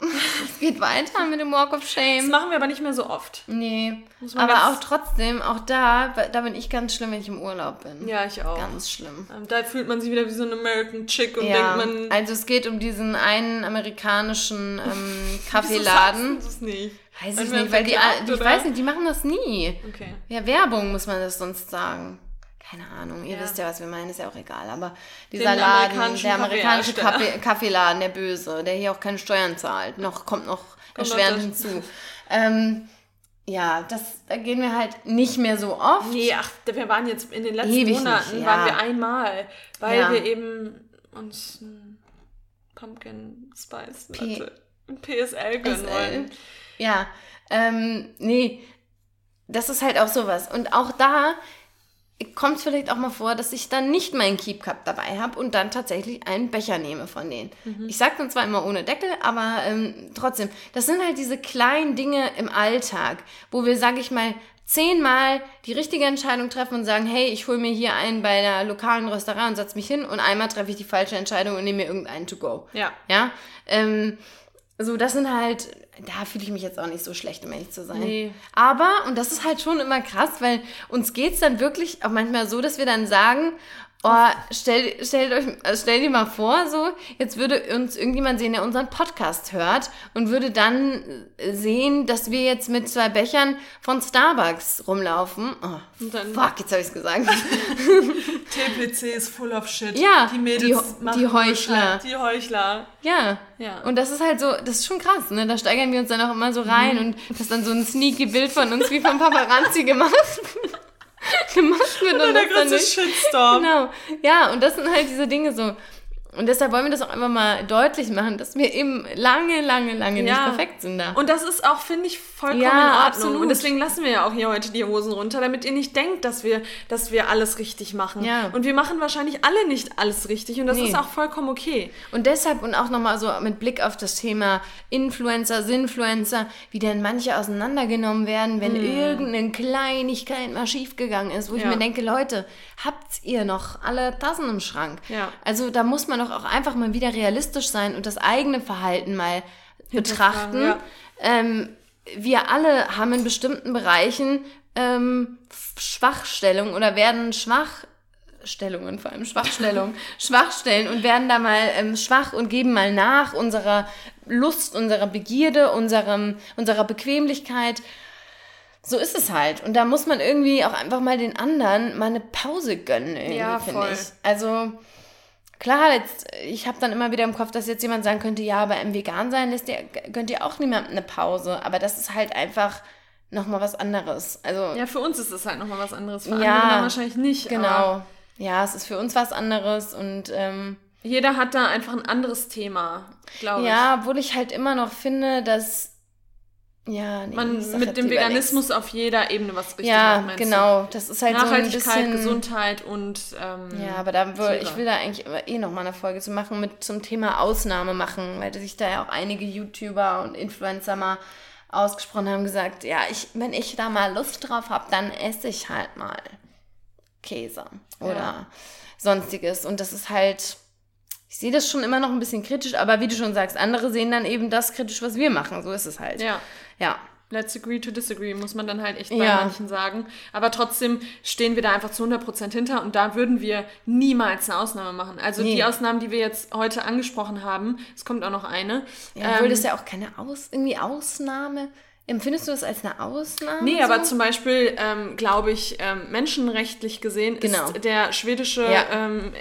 Speaker 1: es geht weiter mit dem Walk of Shame.
Speaker 2: Das machen wir aber nicht mehr so oft.
Speaker 1: Nee. Aber auch trotzdem, auch da, da bin ich ganz schlimm, wenn ich im Urlaub bin.
Speaker 2: Ja, ich auch.
Speaker 1: Ganz schlimm.
Speaker 2: Ähm, da fühlt man sich wieder wie so ein American Chick und
Speaker 1: ja, denkt man. Also es geht um diesen einen amerikanischen ähm, Kaffeeladen.
Speaker 2: Wieso das nicht?
Speaker 1: Weiß ich nicht, weil die, die ich weiß nicht, die machen das nie. Okay. Ja, Werbung muss man das sonst sagen keine Ahnung, ihr ja. wisst ja, was wir meinen, ist ja auch egal. Aber dieser Den Laden, der amerikanische Kaffee, Kaffeeladen, der Böse, der hier auch keine Steuern zahlt, noch kommt noch erschwerend hinzu. Ähm, ja, das, da gehen wir halt nicht mehr so oft.
Speaker 2: Nee, ach, wir waren jetzt in den letzten Ewig Monaten, nicht, ja. waren wir einmal, weil ja. wir eben uns ein Pumpkin Spice Latte, PSL gönnen wollen.
Speaker 1: Ja, ähm, nee, das ist halt auch sowas. Und auch da kommt es vielleicht auch mal vor, dass ich dann nicht meinen Keep Cup dabei habe und dann tatsächlich einen Becher nehme von denen. Mhm. Ich sage dann zwar immer ohne Deckel, aber ähm, trotzdem, das sind halt diese kleinen Dinge im Alltag, wo wir, sage ich mal, zehnmal die richtige Entscheidung treffen und sagen, hey, ich hole mir hier einen bei einer lokalen Restaurant und setze mich hin und einmal treffe ich die falsche Entscheidung und nehme mir irgendeinen to go. Ja. Ja. Ähm, so, das sind halt da fühle ich mich jetzt auch nicht so schlecht, um ehrlich zu sein. Nee. Aber, und das ist halt schon immer krass, weil uns geht es dann wirklich auch manchmal so, dass wir dann sagen, Oh, stell, stellt euch, also stell dir mal vor, so, jetzt würde uns irgendjemand sehen, der unseren Podcast hört und würde dann sehen, dass wir jetzt mit zwei Bechern von Starbucks rumlaufen. Oh, fuck, jetzt habe ich es gesagt.
Speaker 2: TPC ist full of shit.
Speaker 1: Ja, die Mädels die, die Heuchler.
Speaker 2: Die Heuchler.
Speaker 1: Ja. ja. Und das ist halt so, das ist schon krass, ne? Da steigern wir uns dann auch immer so rein mhm. und das ist dann so ein sneaky Bild von uns wie vom Paparazzi gemacht gemacht wird. Und der große Shitstorm. Genau. Ja, und das sind halt diese Dinge so. Und deshalb wollen wir das auch einfach mal deutlich machen, dass wir eben lange, lange, lange ja. nicht perfekt sind da.
Speaker 2: Und das ist auch, finde ich, vollkommen ja, in Ordnung. Absolut. Und deswegen lassen wir ja auch hier heute die Hosen runter, damit ihr nicht denkt, dass wir, dass wir alles richtig machen. Ja. Und wir machen wahrscheinlich alle nicht alles richtig und das nee. ist auch vollkommen okay.
Speaker 1: Und deshalb und auch nochmal so mit Blick auf das Thema Influencer, Sinfluencer, wie denn manche auseinandergenommen werden, wenn mm. irgendeine Kleinigkeit mal schiefgegangen ist, wo ja. ich mir denke, Leute, habt ihr noch alle Tassen im Schrank? Ja. Also da muss man doch auch einfach mal wieder realistisch sein und das eigene Verhalten mal betrachten. Ja. Ähm, wir alle haben in bestimmten Bereichen ähm, Schwachstellungen oder werden Schwachstellungen, vor allem Schwachstellungen, Schwachstellen und werden da mal ähm, schwach und geben mal nach unserer Lust, unserer Begierde, unserem, unserer Bequemlichkeit. So ist es halt. Und da muss man irgendwie auch einfach mal den anderen mal eine Pause gönnen, irgendwie, ja, finde ich. Also Klar, jetzt, ich habe dann immer wieder im Kopf, dass jetzt jemand sagen könnte, ja, aber im Vegan sein lässt ihr, könnt ihr auch niemandem eine Pause. Aber das ist halt einfach nochmal was anderes. Also,
Speaker 2: ja, für uns ist es halt nochmal was anderes. Für ja, andere wahrscheinlich nicht.
Speaker 1: Genau. Ja, es ist für uns was anderes und ähm,
Speaker 2: jeder hat da einfach ein anderes Thema,
Speaker 1: glaube ich. Ja, obwohl ich halt immer noch finde, dass ja,
Speaker 2: nee, man mit dem Veganismus auf jeder Ebene was richtig
Speaker 1: ja, macht. Ja, genau. Das ist halt
Speaker 2: Nachhaltigkeit,
Speaker 1: so ein bisschen,
Speaker 2: Gesundheit und ähm,
Speaker 1: Ja, aber da will, ich will da eigentlich eh noch mal eine Folge zu machen mit zum Thema Ausnahme machen, weil sich da ja auch einige YouTuber und Influencer mal ausgesprochen haben, gesagt, ja, ich, wenn ich da mal Lust drauf habe, dann esse ich halt mal Käse oder ja. sonstiges. Und das ist halt, ich sehe das schon immer noch ein bisschen kritisch, aber wie du schon sagst, andere sehen dann eben das kritisch, was wir machen. So ist es halt.
Speaker 2: Ja. Ja. Let's agree to disagree, muss man dann halt echt bei ja. manchen sagen. Aber trotzdem stehen wir da einfach zu 100% hinter und da würden wir niemals eine Ausnahme machen. Also nee. die Ausnahmen, die wir jetzt heute angesprochen haben, es kommt auch noch eine.
Speaker 1: Ja, obwohl ähm, das ja auch keine Aus irgendwie Ausnahme Empfindest du das als eine Ausnahme?
Speaker 2: Nee, so? aber zum Beispiel, ähm, glaube ich, ähm, menschenrechtlich gesehen genau. ist der schwedische ja. ähm,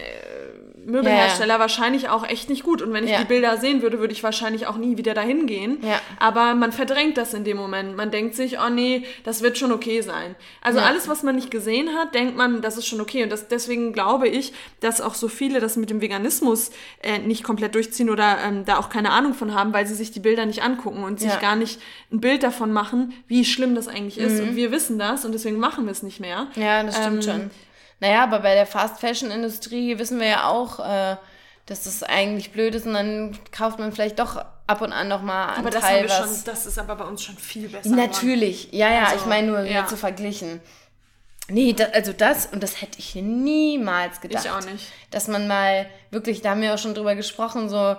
Speaker 2: Möbelhersteller ja. wahrscheinlich auch echt nicht gut. Und wenn ich ja. die Bilder sehen würde, würde ich wahrscheinlich auch nie wieder dahin gehen. Ja. Aber man verdrängt das in dem Moment. Man denkt sich, oh nee, das wird schon okay sein. Also alles, was man nicht gesehen hat, denkt man, das ist schon okay. Und das, deswegen glaube ich, dass auch so viele das mit dem Veganismus äh, nicht komplett durchziehen oder ähm, da auch keine Ahnung von haben, weil sie sich die Bilder nicht angucken und sich gar nicht ein Bild davon machen, wie schlimm das eigentlich ist. Mhm. Und wir wissen das und deswegen machen wir es nicht mehr.
Speaker 1: Ja, das stimmt ähm, schon. Naja, aber bei der Fast-Fashion-Industrie wissen wir ja auch, äh, dass das eigentlich blöd ist und dann kauft man vielleicht doch ab und an nochmal
Speaker 2: ein Aber das, Teil, haben wir schon, das ist aber bei uns schon viel besser.
Speaker 1: Natürlich, ja, ja, also, ich meine nur ja. zu verglichen. Nee, das, also das, und das hätte ich niemals gedacht.
Speaker 2: Ich auch nicht.
Speaker 1: Dass man mal wirklich, da haben wir auch schon drüber gesprochen, so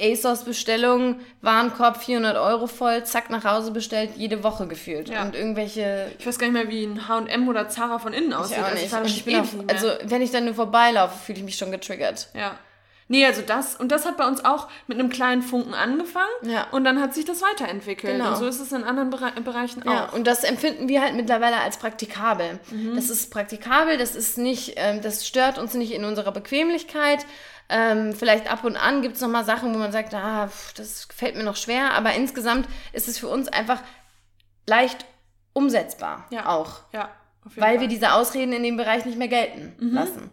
Speaker 1: ASOS-Bestellung, Warenkorb 400 Euro voll, zack, nach Hause bestellt, jede Woche gefühlt. Ja. Und irgendwelche...
Speaker 2: Ich weiß gar nicht mehr, wie ein H&M oder Zara von innen aussieht.
Speaker 1: Also ich, ich bin auf, also wenn ich dann nur vorbeilaufe, fühle ich mich schon getriggert.
Speaker 2: Ja. Nee, also das, und das hat bei uns auch mit einem kleinen Funken angefangen ja. und dann hat sich das weiterentwickelt. Genau. Und so ist es in anderen Bere Bereichen auch. Ja,
Speaker 1: und das empfinden wir halt mittlerweile als praktikabel. Mhm. Das ist praktikabel, das ist nicht, ähm, das stört uns nicht in unserer Bequemlichkeit. Ähm, vielleicht ab und an gibt es nochmal Sachen, wo man sagt, ah, das fällt mir noch schwer, aber insgesamt ist es für uns einfach leicht umsetzbar.
Speaker 2: Ja.
Speaker 1: Auch.
Speaker 2: Ja,
Speaker 1: Weil
Speaker 2: Fall.
Speaker 1: wir diese Ausreden in dem Bereich nicht mehr gelten lassen.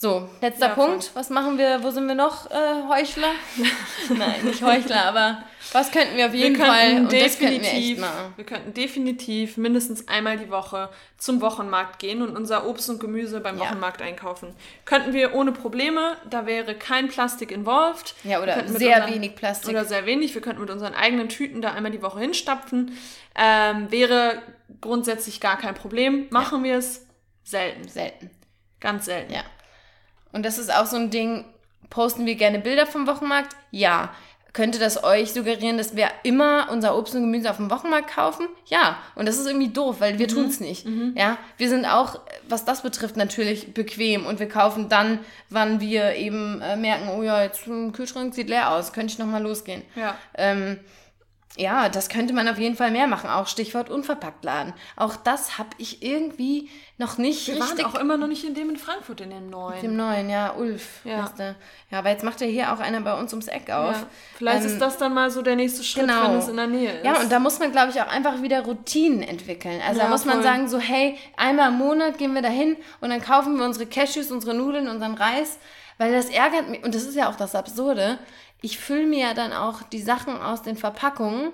Speaker 1: So, letzter
Speaker 2: Ja, voll.
Speaker 1: Punkt. Was machen wir? Wo sind wir noch? Äh, Heuchler? Nein, nicht Heuchler, aber was könnten wir auf jeden
Speaker 2: wir
Speaker 1: Fall
Speaker 2: könnten
Speaker 1: und das könnten wir echt
Speaker 2: wir könnten definitiv mindestens einmal die Woche zum Wochenmarkt gehen und unser Obst und Gemüse beim
Speaker 1: Ja.
Speaker 2: Wochenmarkt einkaufen. Könnten wir ohne Probleme, da wäre kein Plastik involved.
Speaker 1: Ja, oder sehr
Speaker 2: unseren-
Speaker 1: wenig Plastik.
Speaker 2: Oder sehr wenig. Wir könnten mit unseren eigenen Tüten da einmal die Woche hinstapfen. Ähm, wäre grundsätzlich gar kein Problem. Machen wir es selten.
Speaker 1: Selten.
Speaker 2: Ganz selten.
Speaker 1: Ja. Und das ist auch so ein Ding, posten wir gerne Bilder vom Wochenmarkt? Ja. Könnte das euch suggerieren, dass wir immer unser Obst und Gemüse auf dem Wochenmarkt kaufen? Ja. Und das ist irgendwie doof, weil wir tun's nicht. Ja. Wir sind auch, was das betrifft, natürlich bequem und wir kaufen dann, wann wir eben äh, merken, oh ja, jetzt im Kühlschrank sieht leer aus, könnte ich nochmal losgehen.
Speaker 2: Ja.
Speaker 1: Ähm, ja, das könnte man auf jeden Fall mehr machen. Auch Stichwort Unverpacktladen. Auch das habe ich irgendwie noch nicht
Speaker 2: Wir
Speaker 1: richtig
Speaker 2: waren auch immer noch nicht in dem in Frankfurt, in dem neuen.
Speaker 1: dem neuen, ja, Ulf.
Speaker 2: Ja.
Speaker 1: Ja, aber jetzt macht ja hier auch einer bei uns ums Eck auf.
Speaker 2: Ja. Vielleicht
Speaker 1: Ähm,
Speaker 2: ist das dann mal so der nächste Schritt,
Speaker 1: genau.
Speaker 2: wenn es in der Nähe ist.
Speaker 1: Ja, und da muss man, glaube ich, auch einfach wieder Routinen entwickeln. Also da
Speaker 2: Ja,
Speaker 1: muss man
Speaker 2: voll.
Speaker 1: sagen, so, hey, einmal im Monat gehen wir dahin und dann kaufen wir unsere Cashews, unsere Nudeln, unseren Reis, weil das ärgert mich. Und das ist ja auch das Absurde. Ich fülle mir ja dann auch die Sachen aus den Verpackungen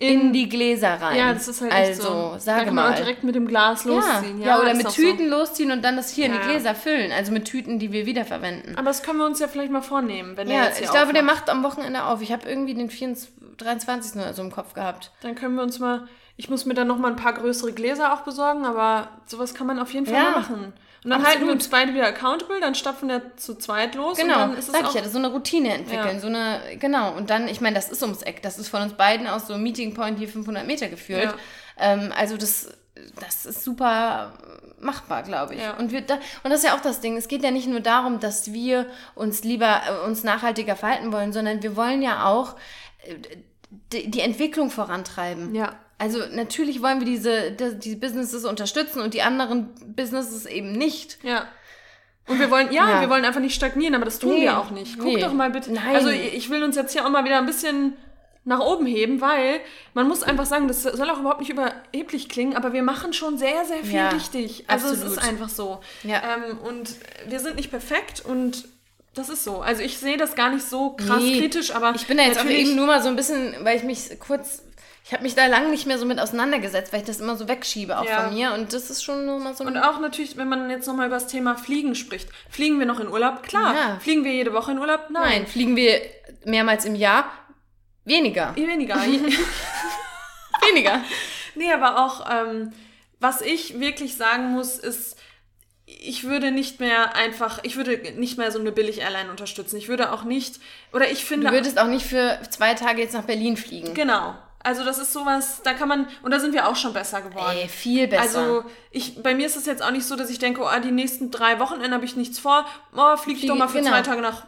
Speaker 1: in, die Gläser rein.
Speaker 2: Ja, das ist halt
Speaker 1: also,
Speaker 2: echt so.
Speaker 1: sage
Speaker 2: da kann man
Speaker 1: mal.
Speaker 2: auch direkt mit dem Glas
Speaker 1: ja,
Speaker 2: losziehen.
Speaker 1: ja, oder mit Tüten losziehen und dann das hier in
Speaker 2: Ja,
Speaker 1: die
Speaker 2: ja.
Speaker 1: Gläser füllen. Also mit Tüten, die wir wiederverwenden.
Speaker 2: So. Aber das können wir uns ja vielleicht mal vornehmen, wenn der
Speaker 1: Ja,
Speaker 2: jetzt hier
Speaker 1: ich glaube, der
Speaker 2: aufmacht.
Speaker 1: macht am Wochenende auf. Ich habe irgendwie den 24, 23. oder so im Kopf gehabt.
Speaker 2: Dann können wir uns mal... Ich muss mir dann noch mal ein paar größere Gläser auch besorgen, aber sowas kann man auf jeden Fall
Speaker 1: Ja,
Speaker 2: machen. Und dann
Speaker 1: absolut.
Speaker 2: halten wir uns beide wieder accountable, dann stapfen wir zu zweit los und
Speaker 1: Genau,
Speaker 2: dann ist es
Speaker 1: sag
Speaker 2: auch...
Speaker 1: ich ja, so eine Routine entwickeln,
Speaker 2: Ja.
Speaker 1: so eine, genau. Und dann, ich meine, das ist ums Eck, das ist von uns beiden aus so Meeting Point hier 500 Meter geführt.
Speaker 2: Ja.
Speaker 1: Ähm, also das, das ist super machbar, glaube ich.
Speaker 2: Ja.
Speaker 1: Und, wir da, und das ist ja auch das Ding, es geht ja nicht nur darum, dass wir uns lieber, äh, uns nachhaltiger verhalten wollen, sondern wir wollen ja auch äh, die, die Entwicklung vorantreiben.
Speaker 2: Ja.
Speaker 1: Also natürlich wollen wir diese, die, Businesses unterstützen und die anderen Businesses eben nicht.
Speaker 2: Ja. Und wir wollen, ja,
Speaker 1: Ja.
Speaker 2: wir wollen einfach nicht stagnieren, aber das tun
Speaker 1: Nee.
Speaker 2: wir auch nicht. Guck
Speaker 1: Nee.
Speaker 2: doch mal bitte.
Speaker 1: Nein.
Speaker 2: Also ich will uns jetzt hier auch mal wieder ein bisschen nach oben heben, weil man muss einfach sagen, das soll auch überhaupt nicht überheblich klingen, aber wir machen schon sehr, sehr viel
Speaker 1: Ja,
Speaker 2: richtig. Also es
Speaker 1: absolut.
Speaker 2: ist einfach so.
Speaker 1: Ja.
Speaker 2: Ähm, und wir sind nicht perfekt und das ist so. Also ich sehe das gar nicht so krass
Speaker 1: Nee.
Speaker 2: kritisch, aber
Speaker 1: Ich bin da jetzt auch eben nur mal so ein bisschen, weil ich mich kurz, ich habe mich da lange nicht mehr so mit auseinandergesetzt, weil ich das immer so wegschiebe auch
Speaker 2: Ja.
Speaker 1: von mir und das ist schon nur mal so.
Speaker 2: Und auch natürlich, wenn man jetzt nochmal über das Thema Fliegen spricht. Fliegen wir noch in Urlaub? Klar.
Speaker 1: Ja.
Speaker 2: Fliegen wir jede Woche in Urlaub?
Speaker 1: Nein, fliegen wir mehrmals im Jahr? Weniger.
Speaker 2: Weniger.
Speaker 1: Weniger.
Speaker 2: Nee, aber auch, ähm, was ich wirklich sagen muss, ist, ich würde nicht mehr einfach, ich würde nicht mehr so eine Billig-Airline unterstützen. Ich würde auch nicht, oder ich finde.
Speaker 1: Du würdest auch nicht für zwei Tage jetzt nach Berlin fliegen.
Speaker 2: genau. Also das ist sowas, da kann man, und da sind wir auch schon besser geworden.
Speaker 1: Ey, viel besser.
Speaker 2: Also ich, bei mir ist es jetzt auch nicht so, dass ich denke, oh, die nächsten drei Wochenende habe ich nichts vor. Oh, fliege ich doch mal für
Speaker 1: genau.
Speaker 2: zwei Tage nach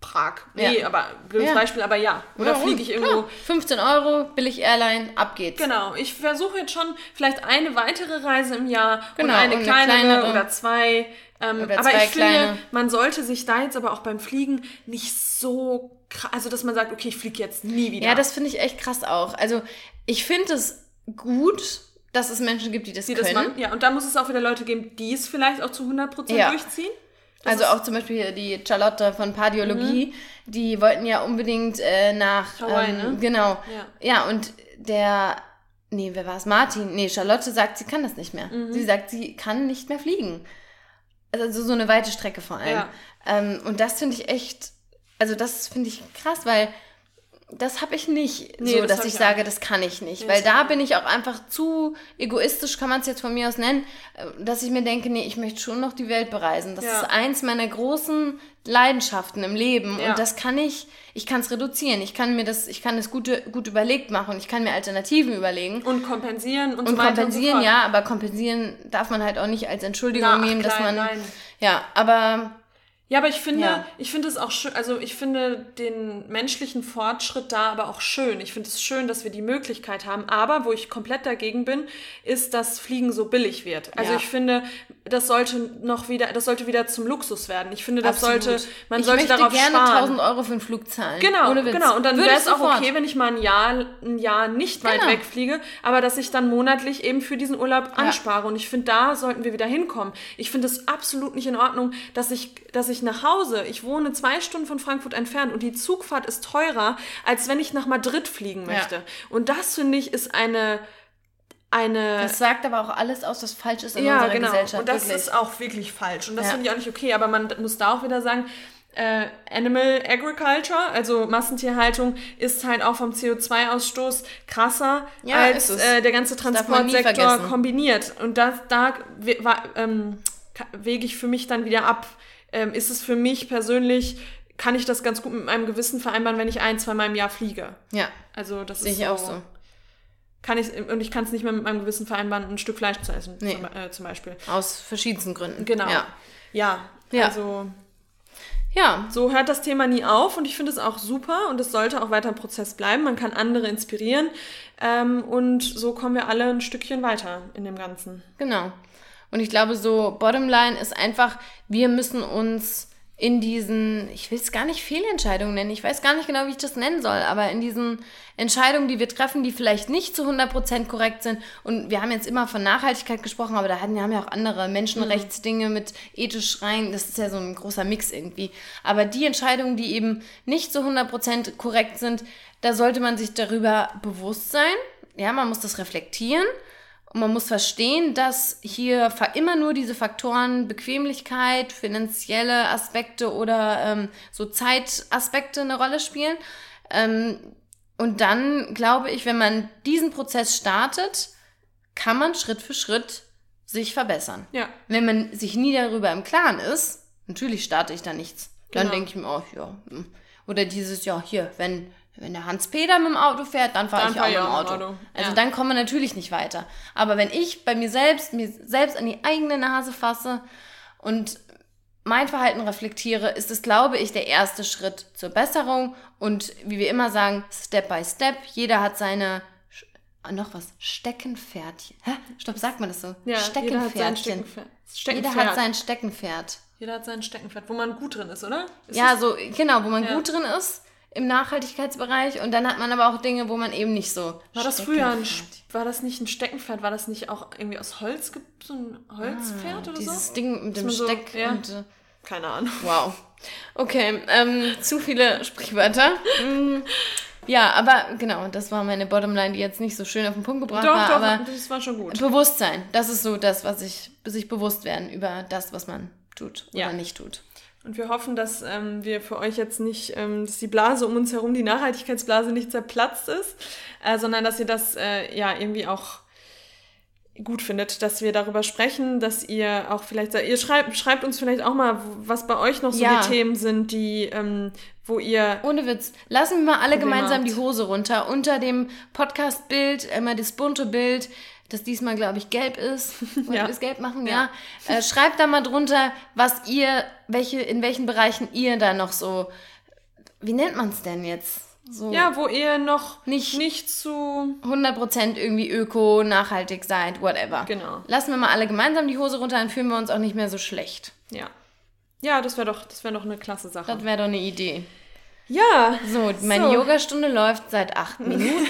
Speaker 2: Prag. Nee,
Speaker 1: Ja.
Speaker 2: aber blödes
Speaker 1: Ja.
Speaker 2: Beispiel, aber ja. Oder
Speaker 1: Ja,
Speaker 2: fliege ich irgendwo.
Speaker 1: klar. 15 Euro, billig Airline, ab geht's.
Speaker 2: Genau, ich versuche jetzt schon vielleicht eine weitere Reise im Jahr
Speaker 1: Genau,
Speaker 2: und eine
Speaker 1: und eine
Speaker 2: kleinere,
Speaker 1: kleinere.
Speaker 2: oder zwei. Ähm,
Speaker 1: Oder
Speaker 2: aber
Speaker 1: zwei
Speaker 2: ich finde,
Speaker 1: kleine.
Speaker 2: man sollte sich da jetzt aber auch beim Fliegen nicht so also dass man sagt, okay, ich fliege jetzt nie wieder.
Speaker 1: Ja, das finde ich echt krass auch. Also ich finde es gut, dass es Menschen gibt, die das
Speaker 2: die
Speaker 1: können.
Speaker 2: das machen. Ja, und da muss es auch wieder Leute geben, die es vielleicht auch zu 100%
Speaker 1: Ja.
Speaker 2: durchziehen. Das
Speaker 1: Also auch zum Beispiel hier die Charlotte von Pardiologie, die wollten ja unbedingt äh, nach
Speaker 2: Hawaii,
Speaker 1: ähm,
Speaker 2: ne?
Speaker 1: Genau.
Speaker 2: Ja.
Speaker 1: Ja, und der, nee, wer war es? Martin. Nee, Charlotte sagt, sie kann das nicht mehr.
Speaker 2: Mhm.
Speaker 1: Sie sagt, sie kann nicht mehr fliegen. Also so eine weite Strecke vor allem.
Speaker 2: Ja.
Speaker 1: Ähm, und das finde ich echt, also das finde ich krass, weil das habe ich nicht
Speaker 2: Nee,
Speaker 1: so,
Speaker 2: das
Speaker 1: dass ich
Speaker 2: ich
Speaker 1: sage, das kann ich nicht.
Speaker 2: Nee,
Speaker 1: weil da bin ich auch einfach zu egoistisch, kann man es jetzt von mir aus nennen, äh, dass ich mir denke, nee, ich möchte schon noch die Welt bereisen. Das
Speaker 2: Ja.
Speaker 1: ist eins meiner großen Leidenschaften im Leben.
Speaker 2: Ja.
Speaker 1: Und das kann ich, ich kann es reduzieren. Ich kann mir das, ich kann es gut, gut überlegt machen und ich kann mir Alternativen überlegen.
Speaker 2: und kompensieren und,
Speaker 1: Und
Speaker 2: so weiter
Speaker 1: kompensieren,
Speaker 2: und so
Speaker 1: ja, aber kompensieren darf man halt auch nicht als Entschuldigung
Speaker 2: Na, ach,
Speaker 1: nehmen, dass
Speaker 2: klein,
Speaker 1: man.
Speaker 2: nein.
Speaker 1: Ja, aber
Speaker 2: Ja, aber ich finde,
Speaker 1: Ja.
Speaker 2: ich finde es auch schön, also ich finde den menschlichen Fortschritt da aber auch schön. Ich finde es schön, dass wir die Möglichkeit haben. Aber wo ich komplett dagegen bin, ist, dass Fliegen so billig wird. Also
Speaker 1: Ja.
Speaker 2: ich finde, das sollte noch wieder, das sollte wieder zum Luxus werden. Ich finde, das
Speaker 1: Absolut.
Speaker 2: sollte, man
Speaker 1: ich
Speaker 2: sollte
Speaker 1: möchte
Speaker 2: darauf
Speaker 1: gerne
Speaker 2: sparen.
Speaker 1: 1000 Euro für einen Flug zahlen.
Speaker 2: Genau, genau. Und dann wäre
Speaker 1: ich
Speaker 2: es auch okay, wenn ich mal ein Jahr, ein Jahr nicht weit
Speaker 1: Genau.
Speaker 2: wegfliege, aber dass ich dann monatlich eben für diesen Urlaub anspare. Und ich finde, da sollten wir wieder hinkommen. Ich finde es absolut nicht in Ordnung, dass ich, dass ich nach Hause, ich wohne zwei Stunden von Frankfurt entfernt und die Zugfahrt ist teurer, als wenn ich nach Madrid fliegen möchte. Und das finde ich ist eine, eine
Speaker 1: Das sagt aber auch alles aus, was falsch ist in
Speaker 2: ja,
Speaker 1: unserer
Speaker 2: genau.
Speaker 1: Gesellschaft.
Speaker 2: Und das
Speaker 1: wirklich.
Speaker 2: ist auch wirklich falsch. Und das
Speaker 1: Ja.
Speaker 2: finde ich auch nicht okay. Aber man muss da auch wieder sagen, äh, Animal Agriculture, also Massentierhaltung, ist halt auch vom CO2-Ausstoß krasser
Speaker 1: Ja,
Speaker 2: als äh, der ganze Transportsektor kombiniert. Und das, da we- ähm, wege ich für mich dann wieder ab. Ähm, ist es für mich persönlich, kann ich das ganz gut mit meinem Gewissen vereinbaren, wenn ich ein, zwei Mal im Jahr fliege.
Speaker 1: ja,
Speaker 2: Also das
Speaker 1: sehe
Speaker 2: ist
Speaker 1: ich auch so.
Speaker 2: Kann ich, und ich kann es nicht mehr mit meinem Gewissen vereinbaren, ein Stück Fleisch zu essen,
Speaker 1: Nee.
Speaker 2: zum, äh, zum Beispiel.
Speaker 1: Aus verschiedensten Gründen.
Speaker 2: Genau.
Speaker 1: Ja.
Speaker 2: Ja,
Speaker 1: Ja.
Speaker 2: also
Speaker 1: ja.
Speaker 2: so hört das Thema nie auf und ich finde es auch super und es sollte auch weiter ein Prozess bleiben. Man kann andere inspirieren ähm, und so kommen wir alle ein Stückchen weiter in dem Ganzen.
Speaker 1: Genau. Und ich glaube, so Bottomline ist einfach, wir müssen uns in diesen, ich will es gar nicht Fehlentscheidungen nennen, ich weiß gar nicht genau, wie ich das nennen soll, aber in diesen Entscheidungen, die wir treffen, die vielleicht nicht zu 100% korrekt sind. Und wir haben jetzt immer von Nachhaltigkeit gesprochen, aber da hatten, haben ja auch andere Menschenrechtsdinge mit ethisch rein. Das ist ja so ein großer Mix irgendwie. Aber die Entscheidungen, die eben nicht zu 100% korrekt sind, da sollte man sich darüber bewusst sein. Ja, man muss das reflektieren. Und man muss verstehen, dass hier immer nur diese Faktoren Bequemlichkeit, finanzielle Aspekte oder ähm, so Zeitaspekte eine Rolle spielen. Ähm, und dann glaube ich, wenn man diesen Prozess startet, kann man Schritt für Schritt sich verbessern.
Speaker 2: Ja,
Speaker 1: Wenn man sich nie darüber im Klaren ist, natürlich starte ich da nichts. Dann
Speaker 2: Genau.
Speaker 1: denke ich mir, oh ja. hm. Oder dieses, ja, hier, wenn, wenn der Hans-Peter mit dem Auto fährt, dann fahre ich
Speaker 2: fahr
Speaker 1: auch mit dem Auto.
Speaker 2: Auto.
Speaker 1: Also
Speaker 2: Ja.
Speaker 1: dann kommen wir natürlich nicht weiter. Aber wenn ich bei mir selbst, mir selbst an die eigene Nase fasse und mein Verhalten reflektiere, ist es, glaube ich, der erste Schritt zur Besserung. Und wie wir immer sagen, Step by Step. Jeder hat seine, ah, noch was, Steckenpferdchen. Hä? Stopp, sagt man das so?
Speaker 2: ja jeder hat sein
Speaker 1: Steckenpferdchen.
Speaker 2: Steckenpferd.
Speaker 1: Jeder hat sein Steckenpferd.
Speaker 2: jeder hat sein Steckenpferd, wo man gut drin ist, oder? Ist
Speaker 1: ja, so, genau, wo man
Speaker 2: Ja.
Speaker 1: gut drin ist im Nachhaltigkeitsbereich und dann hat man aber auch Dinge, wo man eben nicht so.
Speaker 2: War das früher ein, war das nicht ein Steckenpferd? War das nicht auch irgendwie aus Holz, so ein Holzpferd oder
Speaker 1: Ah, Dieses
Speaker 2: so?
Speaker 1: Ding mit dem
Speaker 2: man so-
Speaker 1: Steck
Speaker 2: ja.
Speaker 1: und. Äh,
Speaker 2: Keine Ahnung.
Speaker 1: wow. Okay, ähm, zu viele Sprichwörter. Mm, ja, aber genau, das war meine Bottomline, die jetzt nicht so schön auf den Punkt gebracht
Speaker 2: Doch,
Speaker 1: war,
Speaker 2: doch,
Speaker 1: aber
Speaker 2: das war schon gut.
Speaker 1: Bewusstsein, das ist so das, was ich, sich bewusst werden über das, was man tut oder
Speaker 2: Ja.
Speaker 1: nicht tut.
Speaker 2: Und wir hoffen, dass ähm, wir für euch jetzt nicht, ähm, dass die Blase um uns herum, die Nachhaltigkeitsblase nicht zerplatzt ist, äh, sondern dass ihr das äh, ja irgendwie auch gut findet, dass wir darüber sprechen, dass ihr auch vielleicht, ihr schreibt, schreibt uns vielleicht auch mal, was bei euch noch so
Speaker 1: Ja.
Speaker 2: die Themen sind, die, ähm, wo ihr
Speaker 1: Ohne Witz. Lassen wir mal alle
Speaker 2: Probleme
Speaker 1: gemeinsam
Speaker 2: habt.
Speaker 1: die Hose runter. Unter dem Podcast-Bild, immer das bunte Bild, das diesmal, glaube ich, gelb ist. Wollt
Speaker 2: Ja.
Speaker 1: ihr es gelb machen?
Speaker 2: Ja.
Speaker 1: Ja. Äh, schreibt da mal drunter, was ihr, welche, in welchen Bereichen ihr da noch so, wie nennt man es denn jetzt? So
Speaker 2: ja, wo ihr noch
Speaker 1: Nicht-
Speaker 2: nicht zu
Speaker 1: 100% irgendwie öko, nachhaltig seid, whatever.
Speaker 2: Genau.
Speaker 1: Lassen wir mal alle gemeinsam die Hose runter, dann fühlen wir uns auch nicht mehr so schlecht.
Speaker 2: ja. Ja, das wäre doch, das wäre doch eine klasse Sache.
Speaker 1: Das wäre doch eine Idee.
Speaker 2: Ja,
Speaker 1: So, meine
Speaker 2: So.
Speaker 1: Yogastunde läuft seit acht Minuten.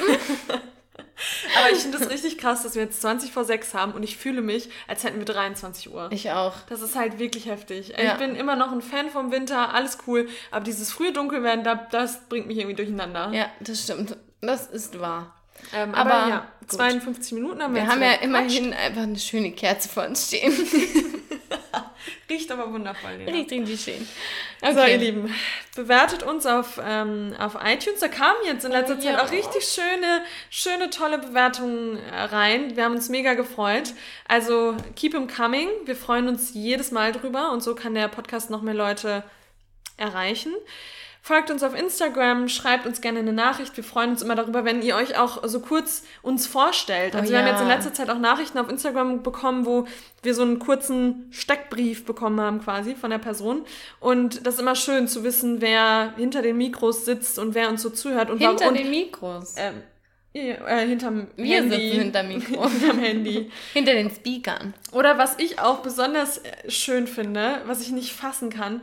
Speaker 2: Aber ich finde es richtig krass, dass wir jetzt 20 vor 6 haben und ich fühle mich, als hätten wir 23 Uhr.
Speaker 1: Ich auch.
Speaker 2: Das ist halt wirklich heftig.
Speaker 1: Ja.
Speaker 2: Ich bin immer noch ein Fan vom Winter, alles cool. Aber dieses frühe Dunkelwerden, da, das bringt mich irgendwie durcheinander.
Speaker 1: Ja, das stimmt. Das ist wahr.
Speaker 2: Ähm, aber,
Speaker 1: Aber
Speaker 2: ja,
Speaker 1: gut.
Speaker 2: 52 Minuten haben wir
Speaker 1: Wir haben ja immerhin einfach eine schöne Kerze vor uns stehen.
Speaker 2: Riecht aber wundervoll. Lena.
Speaker 1: Richtig, richtig schön.
Speaker 2: So, ihr Lieben, bewertet uns auf, ähm, auf iTunes. Da kamen jetzt in letzter
Speaker 1: Oh,
Speaker 2: Zeit
Speaker 1: ja.
Speaker 2: auch richtig schöne, schöne, tolle Bewertungen äh, rein. Wir haben uns mega gefreut. Also, keep them coming. Wir freuen uns jedes Mal drüber und so kann der Podcast noch mehr Leute erreichen. Folgt uns auf Instagram, schreibt uns gerne eine Nachricht. Wir freuen uns immer darüber, wenn ihr euch auch so kurz uns vorstellt. Also
Speaker 1: Oh
Speaker 2: wir haben
Speaker 1: ja.
Speaker 2: jetzt in letzter Zeit auch Nachrichten auf Instagram bekommen, wo wir so einen kurzen Steckbrief bekommen haben quasi von der Person. Und das ist immer schön zu wissen, wer hinter den Mikros sitzt und wer uns so zuhört und
Speaker 1: Hinter
Speaker 2: warum.
Speaker 1: den Mikros.
Speaker 2: ähm, äh, hinterm
Speaker 1: Wir
Speaker 2: Handy.
Speaker 1: sitzen hinterm Mikro.
Speaker 2: hinterm Handy.
Speaker 1: Hinter den Speakern.
Speaker 2: Oder was ich auch besonders äh, schön finde, was ich nicht fassen kann,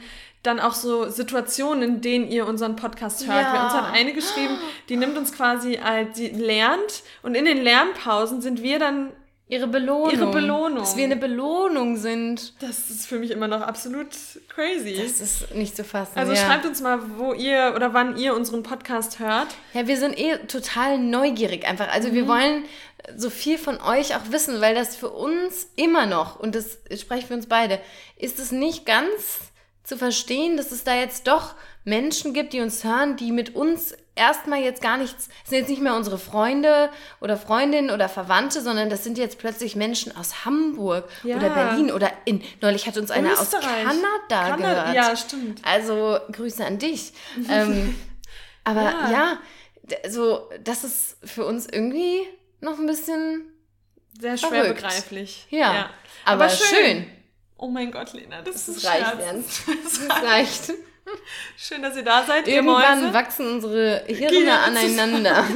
Speaker 2: dann auch so Situationen, in denen ihr unseren Podcast hört.
Speaker 1: Ja.
Speaker 2: Wir uns hat eine geschrieben, die nimmt uns quasi als, die lernt und in den Lernpausen sind wir dann,
Speaker 1: Ihre Belohnung.
Speaker 2: Ihre Belohnung.
Speaker 1: Dass wir eine Belohnung sind.
Speaker 2: das ist für mich immer noch absolut crazy.
Speaker 1: Das ist nicht zu fassen.
Speaker 2: also
Speaker 1: ja.
Speaker 2: schreibt uns mal, wo ihr oder wann ihr unseren Podcast hört.
Speaker 1: Ja, wir sind eh total neugierig einfach. Also wir wollen so viel von euch auch wissen, weil das für uns immer noch, und das spreche für uns beide, ist es nicht ganz zu verstehen, dass es da jetzt doch Menschen gibt, die uns hören, die mit uns erstmal jetzt gar nichts, sind jetzt nicht mehr unsere Freunde oder Freundinnen oder Verwandte, sondern das sind jetzt plötzlich Menschen aus Hamburg
Speaker 2: Ja.
Speaker 1: oder Berlin oder in, neulich hat uns einer aus. Kanada,
Speaker 2: Kanada,
Speaker 1: gehört.
Speaker 2: ja, stimmt.
Speaker 1: Also Grüße an dich. ähm, aber
Speaker 2: Ja.
Speaker 1: ja, so, das ist für uns irgendwie noch ein bisschen,
Speaker 2: Sehr schwer
Speaker 1: Verrückt.
Speaker 2: begreiflich.
Speaker 1: ja, aber, schön.
Speaker 2: Oh mein Gott, Lena, das,
Speaker 1: Das
Speaker 2: ist
Speaker 1: reicht ernst.
Speaker 2: Das
Speaker 1: Das reicht.
Speaker 2: Schön, dass ihr da seid,
Speaker 1: Irgendwann wachsen unsere Hirne
Speaker 2: Gehirne
Speaker 1: aneinander.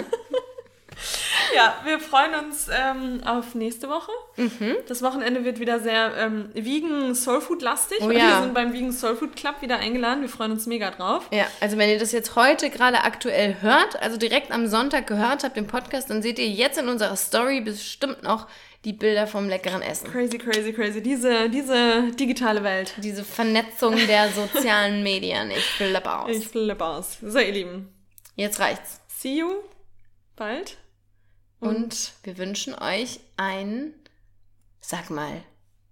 Speaker 2: Ja, wir freuen uns ähm, auf nächste Woche.
Speaker 1: Mhm.
Speaker 2: Das Wochenende wird wieder sehr ähm, Vegan Soulfood lastig.
Speaker 1: Oh
Speaker 2: Wir
Speaker 1: ja.
Speaker 2: sind beim Vegan Soulfood Club wieder eingeladen. Wir freuen uns mega drauf.
Speaker 1: Ja, also wenn ihr das jetzt heute gerade aktuell hört, also direkt am Sonntag gehört habt, den Podcast, dann seht ihr jetzt in unserer Story bestimmt noch die Bilder vom leckeren Essen.
Speaker 2: Crazy, crazy, crazy. Diese, diese digitale Welt.
Speaker 1: Diese Vernetzung der sozialen Medien. Ich flippe aus.
Speaker 2: Ich flippe aus. So, ihr Lieben.
Speaker 1: Jetzt reicht's.
Speaker 2: See you bald.
Speaker 1: Und wir wünschen euch ein, sag mal,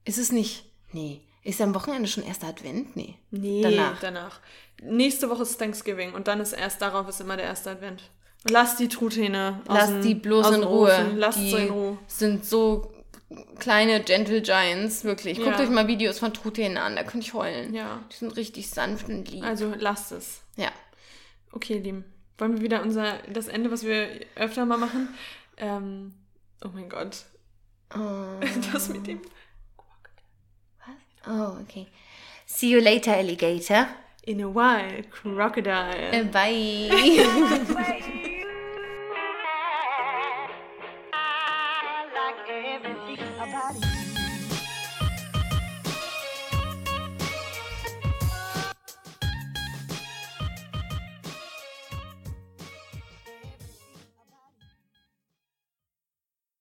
Speaker 1: ist es nicht, nee, ist am Wochenende schon erster Advent? Nee.
Speaker 2: Nee,
Speaker 1: Danach.
Speaker 2: danach. Nächste Woche ist Thanksgiving und dann ist erst darauf ist immer der erste Advent. Lasst die Truthähne aus
Speaker 1: Lasst die bloß
Speaker 2: aus
Speaker 1: in Ruhe.
Speaker 2: Ofen. Lasst
Speaker 1: die
Speaker 2: sie in Ruhe.
Speaker 1: sind so kleine Gentle Giants, wirklich. Guckt
Speaker 2: Ja.
Speaker 1: euch mal Videos von Truthähnen an, da könnt ich heulen.
Speaker 2: Ja.
Speaker 1: Die sind richtig sanft und lieb.
Speaker 2: Also lasst es.
Speaker 1: ja.
Speaker 2: Okay, ihr Lieben. Wollen wir wieder unser das Ende, was wir öfter mal machen? Ähm, oh mein Gott.
Speaker 1: Oh.
Speaker 2: Das mit dem.
Speaker 1: oh, okay. See you later, Alligator.
Speaker 2: In a while, crocodile.
Speaker 1: Bye.
Speaker 3: Bye.